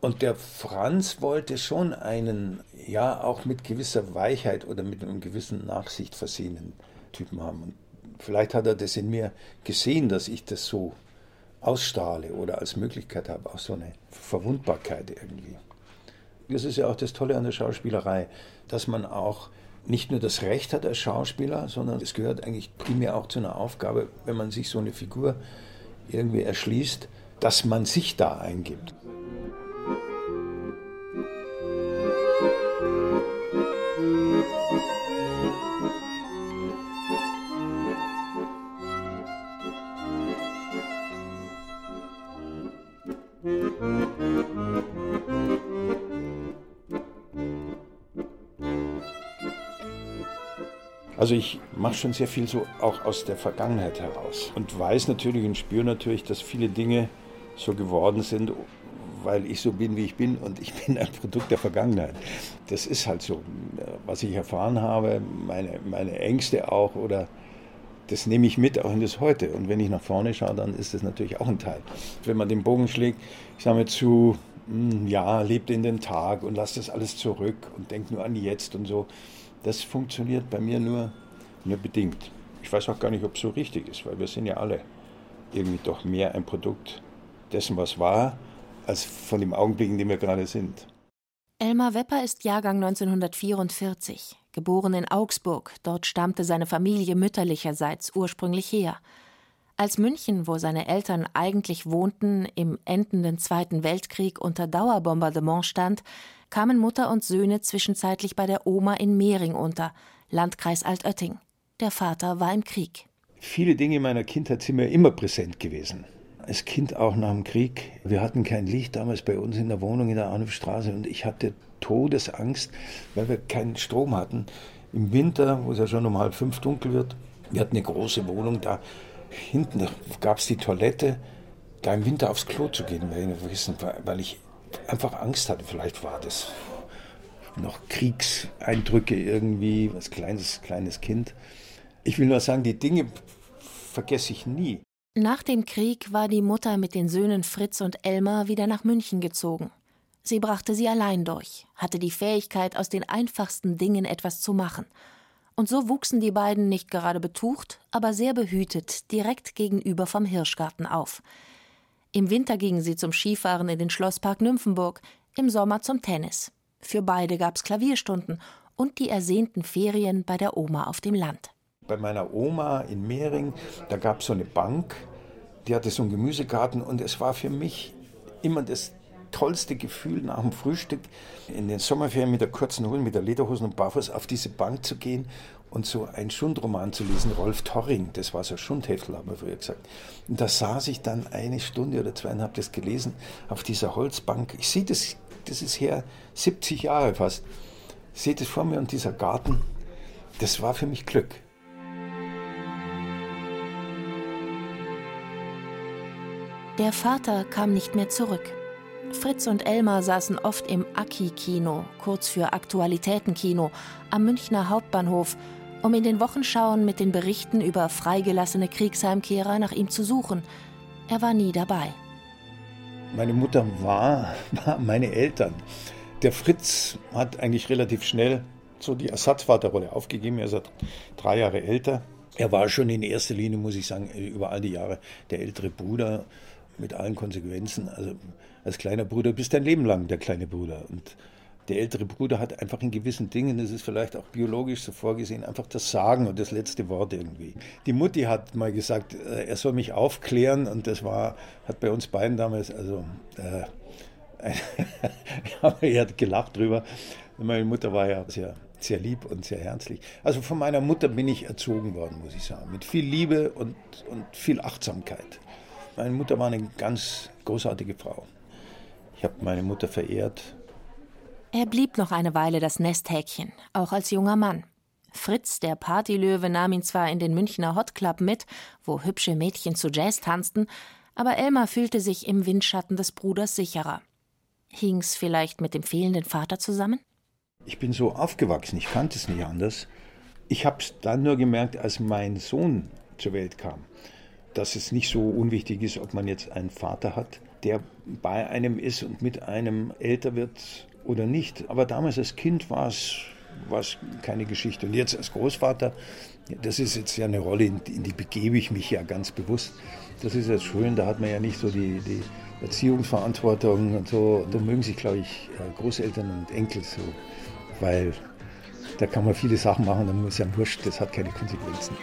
Speaker 3: Und der Franz wollte schon einen, ja, auch mit gewisser Weichheit oder mit einem gewissen Nachsicht versehenen Typen haben. Und vielleicht hat er das in mir gesehen, dass ich das so ausstrahle oder als Möglichkeit habe, auch so eine Verwundbarkeit irgendwie. Das ist ja auch das Tolle an der Schauspielerei, dass man auch nicht nur das Recht hat als Schauspieler, sondern es gehört eigentlich primär auch zu einer Aufgabe, wenn man sich so eine Figur irgendwie erschließt, dass man sich da eingibt. Also ich mache schon sehr viel so auch aus der Vergangenheit heraus und weiß natürlich und spüre natürlich, dass viele Dinge so geworden sind, weil ich so bin, wie ich bin und ich <laughs> bin ein Produkt der Vergangenheit. Das ist halt so. Was ich erfahren habe, meine, meine Ängste auch oder das nehme ich mit auch in das Heute. Und wenn ich nach vorne schaue, dann ist das natürlich auch ein Teil. Wenn man den Bogen schlägt, ich sage mir zu, hm, ja, lebt in den Tag und lasst das alles zurück und denkt nur an jetzt und so. Das funktioniert bei mir nur, nur bedingt. Ich weiß auch gar nicht, ob es so richtig ist, weil wir sind ja alle irgendwie doch mehr ein Produkt dessen, was war, als von dem Augenblick, in dem wir gerade sind.
Speaker 2: Elmar Wepper ist Jahrgang 1944, geboren in Augsburg. Dort stammte seine Familie mütterlicherseits ursprünglich her. Als München, wo seine Eltern eigentlich wohnten, im endenden Zweiten Weltkrieg unter Dauerbombardement stand, kamen Mutter und Söhne zwischenzeitlich bei der Oma in Mehring unter, Landkreis Altötting. Der Vater war im Krieg.
Speaker 3: Viele Dinge meiner Kindheit sind mir immer präsent gewesen als Kind auch nach dem Krieg. Wir hatten kein Licht damals bei uns in der Wohnung in der Arnulfstraße und ich hatte Todesangst, weil wir keinen Strom hatten. Im Winter, wo es ja schon um halb fünf dunkel wird, wir hatten eine große Wohnung, da hinten gab es die Toilette, da im Winter aufs Klo zu gehen, weil ich einfach Angst hatte. Vielleicht war das noch Kriegseindrücke irgendwie, als kleines, kleines Kind. Ich will nur sagen, die Dinge vergesse ich nie.
Speaker 2: Nach dem Krieg war die Mutter mit den Söhnen Fritz und Elmar wieder nach München gezogen. Sie brachte sie allein durch, hatte die Fähigkeit, aus den einfachsten Dingen etwas zu machen. Und so wuchsen die beiden nicht gerade betucht, aber sehr behütet, direkt gegenüber vom Hirschgarten auf. Im Winter gingen sie zum Skifahren in den Schlosspark Nymphenburg, im Sommer zum Tennis. Für beide gab's Klavierstunden und die ersehnten Ferien bei der Oma auf dem Land
Speaker 3: bei meiner Oma in Mehring, da gab es so eine Bank, die hatte so einen Gemüsegarten und es war für mich immer das tollste Gefühl nach dem Frühstück in den Sommerferien mit der kurzen Hose, mit der Lederhosen und Barfuß auf diese Bank zu gehen und so einen Schundroman zu lesen, Rolf Torring, das war so ein Schundheftel, haben wir früher gesagt. Und da saß ich dann eine Stunde oder zwei und habe das gelesen auf dieser Holzbank. Ich sehe das, das ist her 70 Jahre fast. Ich sehe das vor mir und dieser Garten, das war für mich Glück.
Speaker 2: Der Vater kam nicht mehr zurück. Fritz und Elmar saßen oft im Aki-Kino, kurz für Aktualitätenkino, am Münchner Hauptbahnhof, um in den Wochenschauen mit den Berichten über freigelassene Kriegsheimkehrer nach ihm zu suchen. Er war nie dabei.
Speaker 3: Meine Mutter war, war meine Eltern. Der Fritz hat eigentlich relativ schnell so die Ersatzvaterrolle aufgegeben. Er ist drei Jahre älter. Er war schon in erster Linie, muss ich sagen, über all die Jahre der ältere Bruder mit allen Konsequenzen. Also als kleiner Bruder bist dein Leben lang der kleine Bruder. Und der ältere Bruder hat einfach in gewissen Dingen, das ist vielleicht auch biologisch so vorgesehen, einfach das Sagen und das letzte Wort irgendwie. Die Mutti hat mal gesagt, äh, er soll mich aufklären und das war, hat bei uns beiden damals, also äh, <laughs> er hat gelacht drüber. Meine Mutter war ja sehr, sehr lieb und sehr herzlich. Also von meiner Mutter bin ich erzogen worden, muss ich sagen, mit viel Liebe und, und viel Achtsamkeit. Meine Mutter war eine ganz großartige Frau. Ich habe meine Mutter verehrt.
Speaker 2: Er blieb noch eine Weile das Nesthäkchen, auch als junger Mann. Fritz, der Partylöwe, nahm ihn zwar in den Münchner Hot Club mit, wo hübsche Mädchen zu Jazz tanzten, aber Elmar fühlte sich im Windschatten des Bruders sicherer. Hing's vielleicht mit dem fehlenden Vater zusammen?
Speaker 3: Ich bin so aufgewachsen, ich kannte es nicht anders. Ich habe es dann nur gemerkt, als mein Sohn zur Welt kam dass es nicht so unwichtig ist, ob man jetzt einen Vater hat, der bei einem ist und mit einem älter wird oder nicht. Aber damals als Kind war es, war es keine Geschichte. Und jetzt als Großvater, das ist jetzt ja eine Rolle, in die, in die begebe ich mich ja ganz bewusst. Das ist jetzt schön, da hat man ja nicht so die, die Erziehungsverantwortung und so. Da mögen sich, glaube ich, Großeltern und Enkel so, weil da kann man viele Sachen machen, dann muss ja wurscht, das hat keine Konsequenzen.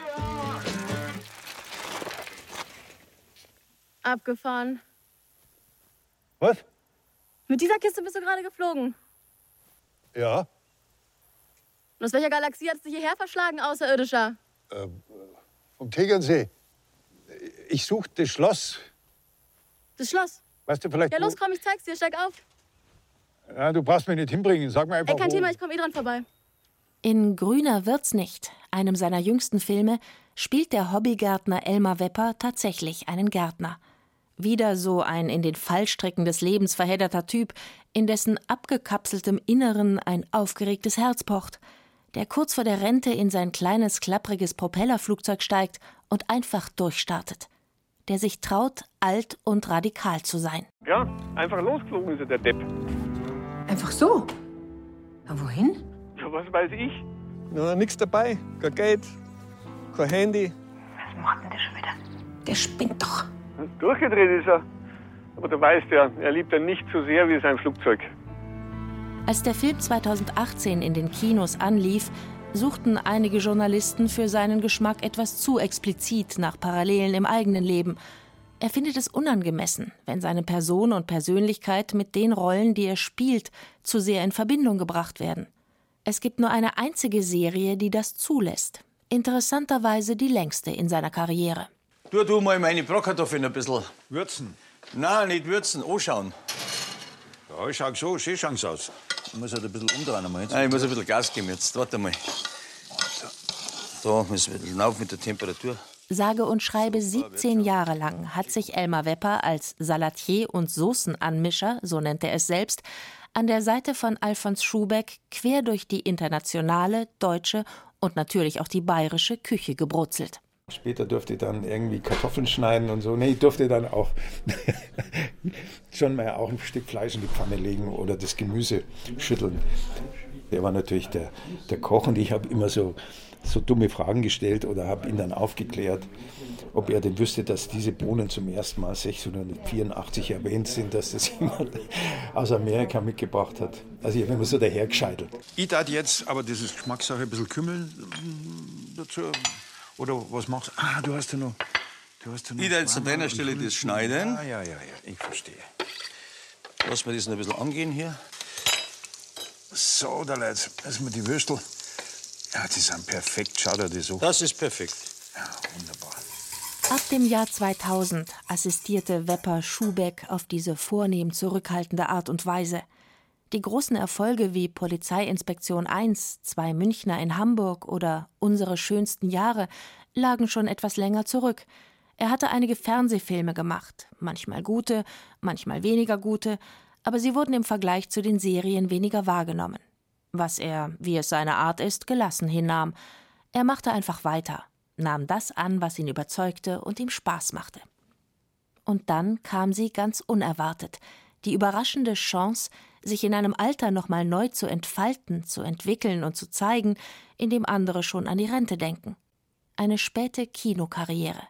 Speaker 19: Abgefahren.
Speaker 9: Was?
Speaker 19: Mit dieser Kiste bist du gerade geflogen.
Speaker 9: Ja.
Speaker 19: Und aus welcher Galaxie hat es dich hierher verschlagen, Außerirdischer?
Speaker 9: Ähm, vom Tegernsee. Ich suche das Schloss.
Speaker 19: Das Schloss?
Speaker 9: Weißt du vielleicht.
Speaker 19: Ja, los, komm, ich zeig's dir. Steig auf.
Speaker 9: Ja, du brauchst mich nicht hinbringen. Sag mir einfach.
Speaker 19: Ey, kein
Speaker 9: wo.
Speaker 19: Thema, ich komm eh dran vorbei.
Speaker 2: In Grüner wird's nicht, einem seiner jüngsten Filme, spielt der Hobbygärtner Elmar Wepper tatsächlich einen Gärtner. Wieder so ein in den Fallstricken des Lebens verhedderter Typ, in dessen abgekapseltem Inneren ein aufgeregtes Herz pocht, der kurz vor der Rente in sein kleines, klappriges Propellerflugzeug steigt und einfach durchstartet. Der sich traut, alt und radikal zu sein.
Speaker 20: Ja, einfach losgeflogen ist er, der Depp.
Speaker 18: Einfach so? Aber wohin?
Speaker 20: Ja, was weiß ich? Ja, nix dabei. Kein Geld, kein Handy.
Speaker 18: Was macht denn der schon wieder? Der spinnt doch.
Speaker 20: Durchgedreht ist er. Aber du weißt ja, er liebt er nicht so sehr wie sein Flugzeug.
Speaker 2: Als der Film 2018 in den Kinos anlief, suchten einige Journalisten für seinen Geschmack etwas zu explizit nach Parallelen im eigenen Leben. Er findet es unangemessen, wenn seine Person und Persönlichkeit mit den Rollen, die er spielt, zu sehr in Verbindung gebracht werden. Es gibt nur eine einzige Serie, die das zulässt. Interessanterweise die längste in seiner Karriere.
Speaker 9: Tu du mal meine Bratkartoffeln ein bisschen würzen. Nein, nicht würzen, anschauen. Ja, ich schau so, schön schauen sie aus. Ich muss halt ein bisschen umdrehen. Mal jetzt. Nein, ich muss ein bisschen Gas geben jetzt. Warte mal. So, muss ein bisschen auf mit der Temperatur.
Speaker 2: Sage und schreibe 17 Jahre lang hat sich Elmar Wepper als Salatier und Soßenanmischer, so nennt er es selbst, an der Seite von Alfons Schubeck quer durch die internationale, deutsche und natürlich auch die bayerische Küche gebrutzelt.
Speaker 3: Später durfte ich dann irgendwie Kartoffeln schneiden und so. Nee, ich durfte dann auch <laughs> schon mal auch ein Stück Fleisch in die Pfanne legen oder das Gemüse schütteln. Der war natürlich der, der Koch und ich habe immer so, so dumme Fragen gestellt oder habe ihn dann aufgeklärt, ob er denn wüsste, dass diese Bohnen zum ersten Mal 1684 erwähnt sind, dass das <laughs> jemand aus Amerika mitgebracht hat. Also ich habe immer so dahergescheitelt.
Speaker 9: Ich tat jetzt, aber das ist Geschmackssache, ein bisschen Kümmel mm, dazu. Oder was machst du? Ah, du hast ja noch. Du hast ja noch
Speaker 5: Ich da jetzt an deiner Stelle das schneiden.
Speaker 9: Ja, ja, ja, ja, ich verstehe.
Speaker 5: Lass mir das noch ein bisschen angehen hier.
Speaker 9: So, da Leute, lassen wir die Würstel. Ja, die sind perfekt. Schau dir die so.
Speaker 5: Das ist perfekt.
Speaker 9: Ja, wunderbar.
Speaker 2: Ab dem Jahr 2000 assistierte Wepper Schubeck auf diese vornehm zurückhaltende Art und Weise. Die großen Erfolge wie Polizeiinspektion 1, zwei Münchner in Hamburg oder Unsere schönsten Jahre lagen schon etwas länger zurück. Er hatte einige Fernsehfilme gemacht, manchmal gute, manchmal weniger gute, aber sie wurden im Vergleich zu den Serien weniger wahrgenommen. Was er, wie es seine Art ist, gelassen hinnahm. Er machte einfach weiter, nahm das an, was ihn überzeugte und ihm Spaß machte. Und dann kam sie ganz unerwartet, die überraschende Chance, sich in einem Alter nochmal neu zu entfalten, zu entwickeln und zu zeigen, in dem andere schon an die Rente denken. Eine späte Kinokarriere.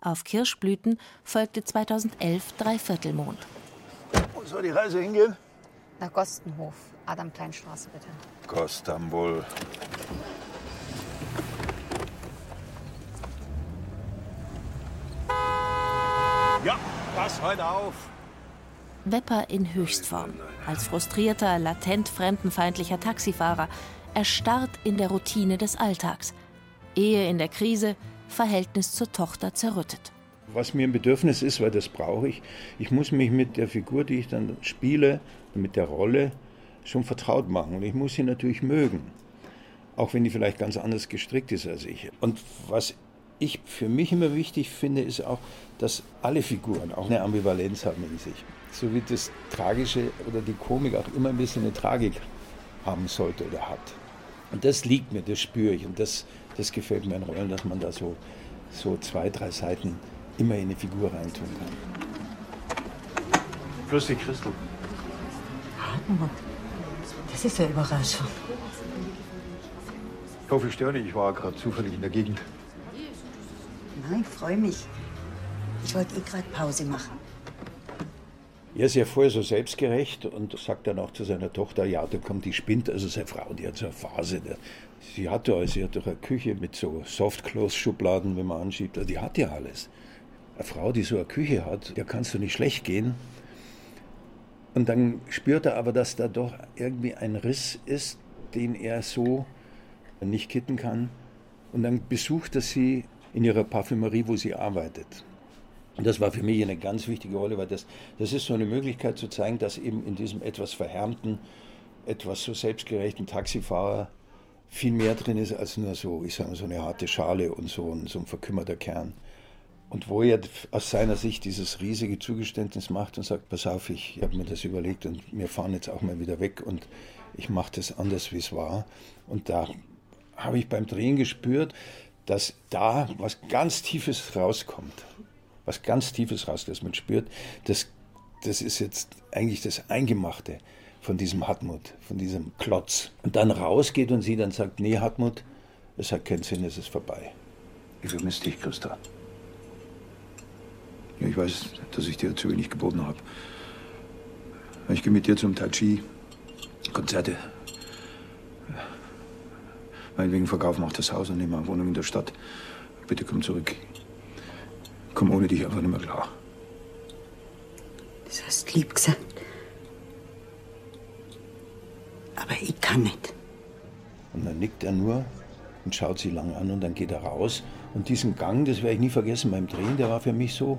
Speaker 2: Auf Kirschblüten folgte 2011 Dreiviertelmond.
Speaker 9: Wo soll die Reise hingehen?
Speaker 18: Nach Gostenhof, Adam-Kleinstraße, bitte.
Speaker 9: Kostambul. Ja, pass heute auf.
Speaker 2: Wepper in Höchstform. Als frustrierter, latent fremdenfeindlicher Taxifahrer. Erstarrt in der Routine des Alltags. Ehe in der Krise, Verhältnis zur Tochter zerrüttet.
Speaker 3: Was mir ein Bedürfnis ist, weil das brauche ich, ich muss mich mit der Figur, die ich dann spiele, mit der Rolle schon vertraut machen. Und ich muss sie natürlich mögen. Auch wenn die vielleicht ganz anders gestrickt ist als ich. Und was ich für mich immer wichtig finde, ist auch, dass alle Figuren auch eine Ambivalenz haben in sich. So wie das Tragische oder die Komik auch immer ein bisschen eine Tragik haben sollte oder hat. Und das liegt mir, das spüre ich. Und das, das gefällt mir in Rollen, dass man da so, so zwei, drei Seiten immer in eine Figur reintun kann.
Speaker 9: Grüß dich, Christel.
Speaker 18: Hartmut, das ist ja Überraschung.
Speaker 9: Ich hoffe, ich störe nicht. Ich war gerade zufällig in der Gegend.
Speaker 18: Nein, ich freue mich. Ich wollte eh gerade Pause machen.
Speaker 3: Er ist ja vorher so selbstgerecht und sagt dann auch zu seiner Tochter, ja, da kommt die spinnt, also seine Frau, die hat so eine Phase. Sie hatte also, sie hat doch eine Küche mit so Softclose-Schubladen, wenn man anschiebt, die hat ja alles. Eine Frau, die so eine Küche hat, der kannst du nicht schlecht gehen. Und dann spürt er aber, dass da doch irgendwie ein Riss ist, den er so nicht kitten kann. Und dann besucht er sie in ihrer Parfümerie, wo sie arbeitet. Und das war für mich eine ganz wichtige Rolle, weil das, das ist so eine Möglichkeit zu zeigen, dass eben in diesem etwas verhärmten, etwas so selbstgerechten Taxifahrer viel mehr drin ist als nur so, ich sage mal, so eine harte Schale und so ein, so ein verkümmerter Kern. Und wo er aus seiner Sicht dieses riesige Zugeständnis macht und sagt, pass auf, ich habe mir das überlegt und wir fahren jetzt auch mal wieder weg und ich mache das anders, wie es war. Und da habe ich beim Drehen gespürt, dass da was ganz Tiefes rauskommt. Was ganz Tiefes raus, das man spürt. Das, das ist jetzt eigentlich das Eingemachte von diesem Hartmut, von diesem Klotz. Und dann rausgeht und sie dann sagt, nee, Hartmut, es hat keinen Sinn, es ist vorbei. Ich vermisse dich, Christa. Ja, ich weiß, dass ich dir zu wenig geboten habe. Ich gehe mit dir zum Tai Chi, Konzerte. Meinetwegen verkaufen wir auch das Haus und nehmen eine Wohnung in der Stadt. Bitte komm zurück. Komm ohne dich einfach nicht mehr klar.
Speaker 18: Das hast lieb gesagt. Aber ich kann nicht.
Speaker 3: Und dann nickt er nur und schaut sie lang an und dann geht er raus. Und diesen Gang, das werde ich nie vergessen beim Drehen, der war für mich so,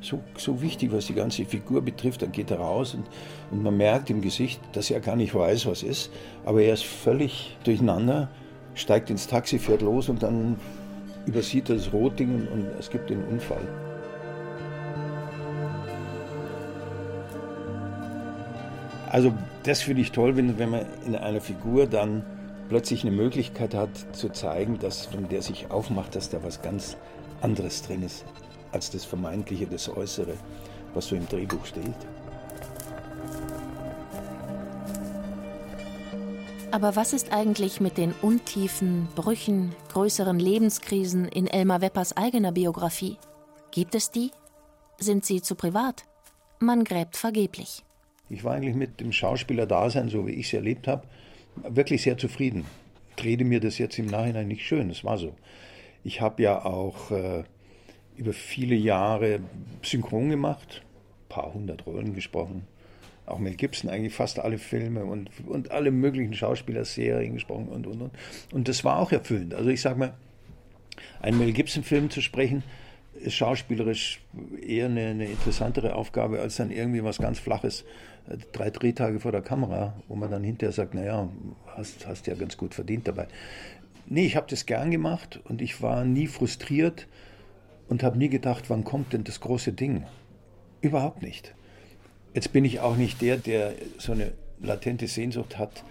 Speaker 3: so, so wichtig, was die ganze Figur betrifft. Dann geht er raus und, und man merkt im Gesicht, dass er gar nicht weiß, was ist. Aber er ist völlig durcheinander, steigt ins Taxi, fährt los und dann übersieht er das Rotding und, und es gibt den Unfall. Also das finde ich toll, wenn, wenn man in einer Figur dann plötzlich eine Möglichkeit hat zu zeigen, dass wenn der sich aufmacht, dass da was ganz anderes drin ist als das Vermeintliche, das Äußere, was so im Drehbuch steht.
Speaker 2: Aber was ist eigentlich mit den Untiefen, Brüchen, größeren Lebenskrisen in Elmar Weppers eigener Biografie? Gibt es die? Sind sie zu privat? Man gräbt vergeblich.
Speaker 3: Ich war eigentlich mit dem Schauspieler-Dasein, so wie ich es erlebt habe, wirklich sehr zufrieden. Ich rede mir das jetzt im Nachhinein nicht schön, das war so. Ich habe ja auch äh, über viele Jahre synchron gemacht, ein paar hundert Rollen gesprochen. Auch Mel Gibson, eigentlich fast alle Filme und, und alle möglichen Schauspielerserien gesprochen und, und, und. Und das war auch erfüllend. Also ich sage mal, einen Mel Gibson-Film zu sprechen, ist schauspielerisch eher eine, eine, interessantere Aufgabe als dann irgendwie was ganz Flaches, äh, drei Drehtage vor der Kamera, wo man dann hinterher sagt, naja, hast, hast ja ganz gut verdient dabei. Nee, ich habe das gern gemacht und ich war nie frustriert und habe nie gedacht, wann kommt denn das große Ding? Überhaupt nicht. Jetzt bin ich auch nicht der, der so eine latente Sehnsucht hat,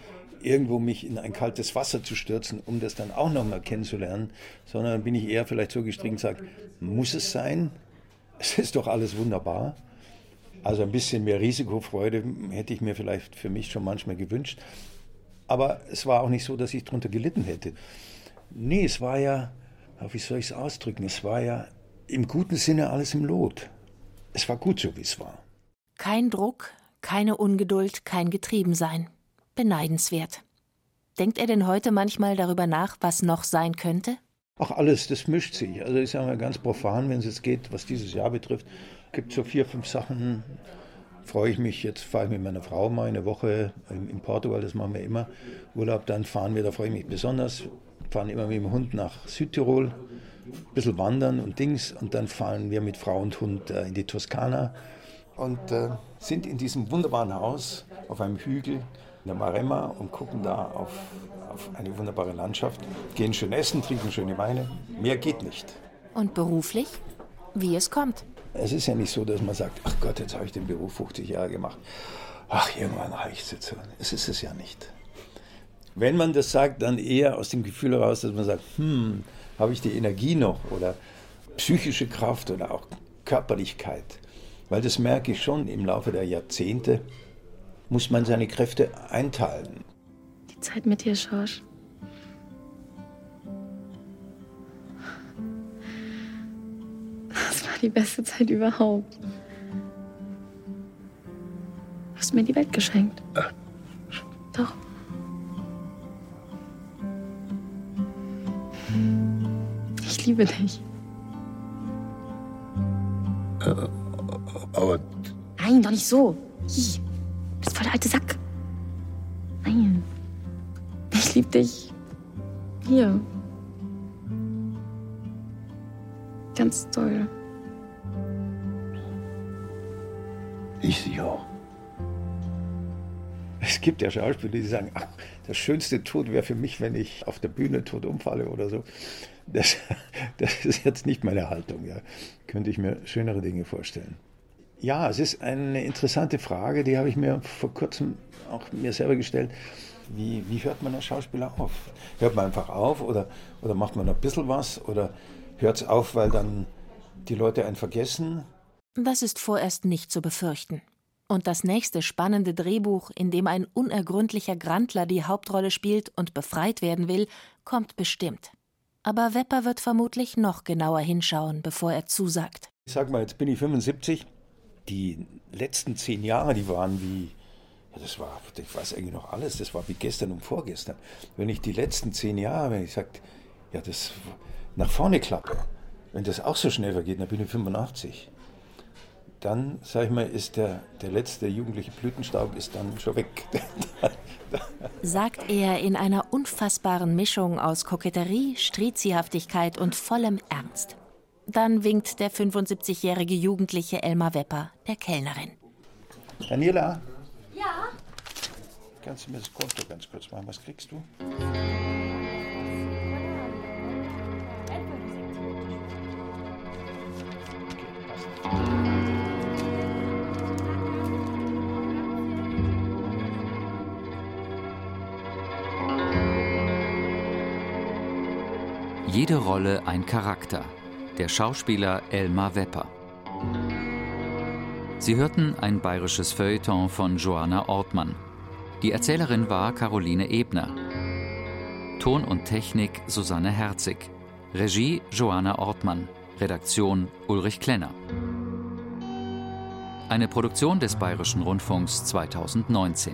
Speaker 3: irgendwo mich in ein kaltes Wasser zu stürzen, um das dann auch nochmal kennenzulernen, sondern bin ich eher vielleicht so gestrickt und sage, muss es sein? Es ist doch alles wunderbar. Also ein bisschen mehr Risikofreude hätte ich mir vielleicht für mich schon manchmal gewünscht. Aber es war auch nicht so, dass ich darunter gelitten hätte. Nee, es war ja, wie soll ich es ausdrücken, es war ja im guten Sinne alles im Lot. Es war gut so, wie es war.
Speaker 2: Kein Druck, keine Ungeduld, kein Getriebensein. Beneidenswert. Denkt er denn heute manchmal darüber nach, was noch sein könnte?
Speaker 3: Ach, alles, das mischt sich. Also ich sage mal ganz profan, wenn es jetzt geht, was dieses Jahr betrifft, gibt so vier, fünf Sachen, freue ich mich. Jetzt fahre ich mit meiner Frau mal eine Woche in Portugal, das machen wir immer. Urlaub, dann fahren wir, da freue ich mich besonders. Fahren immer mit dem Hund nach Südtirol, ein bisschen wandern und Dings. Und dann fahren wir mit Frau und Hund in die Toskana und äh, sind in diesem wunderbaren Haus auf einem Hügel in der Maremma und gucken da auf, auf eine wunderbare Landschaft, gehen schön essen, trinken schöne Weine. Mehr geht nicht.
Speaker 2: Und beruflich? Wie es kommt.
Speaker 3: Es ist ja nicht so, dass man sagt, ach Gott, jetzt habe ich den Beruf 50 Jahre gemacht. Ach, irgendwann reicht es jetzt. Es ist es ja nicht. Wenn man das sagt, dann eher aus dem Gefühl heraus, dass man sagt, hm, habe ich die Energie noch oder psychische Kraft oder auch Körperlichkeit. Weil das merke ich schon im Laufe der Jahrzehnte, muss man seine Kräfte einteilen.
Speaker 19: Die Zeit mit dir, Schorsch. Das war die beste Zeit überhaupt. Du hast mir die Welt geschenkt.
Speaker 3: Ach.
Speaker 19: Doch. Ich liebe dich.
Speaker 3: Äh, aber.
Speaker 19: Nein, doch nicht so. Hi. Du bist voll der alte Sack. Nein. Ich liebe dich. Hier. Ganz toll.
Speaker 3: Ich sie auch. Es gibt ja Schauspieler, die sagen, ach, der schönste Tod wäre für mich, wenn ich auf der Bühne tot umfalle oder so. Das, <laughs> das ist jetzt nicht meine Haltung. Ja. Könnte ich mir schönere Dinge vorstellen. Ja, es ist eine interessante Frage, die habe ich mir vor kurzem auch mir selber gestellt. Wie, wie hört man als Schauspieler auf? Hört man einfach auf oder, oder macht man ein bisschen was oder hört es auf, weil dann die Leute einen vergessen?
Speaker 2: Das ist vorerst nicht zu befürchten. Und das nächste spannende Drehbuch, in dem ein unergründlicher Grandler die Hauptrolle spielt und befreit werden will, kommt bestimmt. Aber Wepper wird vermutlich noch genauer hinschauen, bevor er zusagt.
Speaker 3: Ich sag mal, jetzt bin ich 75. Die letzten zehn Jahre, die waren wie, ja, das war, ich weiß eigentlich noch alles, das war wie gestern und vorgestern. Wenn ich die letzten zehn Jahre, wenn ich sage, ja, das nach vorne klappe, wenn das auch so schnell vergeht, dann bin ich 85 dann, sag ich mal, ist der, der letzte jugendliche Blütenstaub ist dann schon weg. <laughs>
Speaker 2: Sagt er in einer unfassbaren Mischung aus Koketterie, Striziehaftigkeit und vollem Ernst. Dann winkt der 75-jährige Jugendliche Elmar Wepper, der Kellnerin.
Speaker 3: Daniela?
Speaker 4: Ja?
Speaker 3: Kannst du mir das Konto ganz kurz machen? Was kriegst du?
Speaker 7: Jede Rolle ein Charakter. Der Schauspieler Elmar Wepper. Sie hörten ein bayerisches Feuilleton von Joanna Ortmann. Die Erzählerin war Caroline Ebner. Ton und Technik Susanne Herzig. Regie Joanna Ortmann. Redaktion Ulrich Klenner. Eine Produktion des Bayerischen Rundfunks 2019.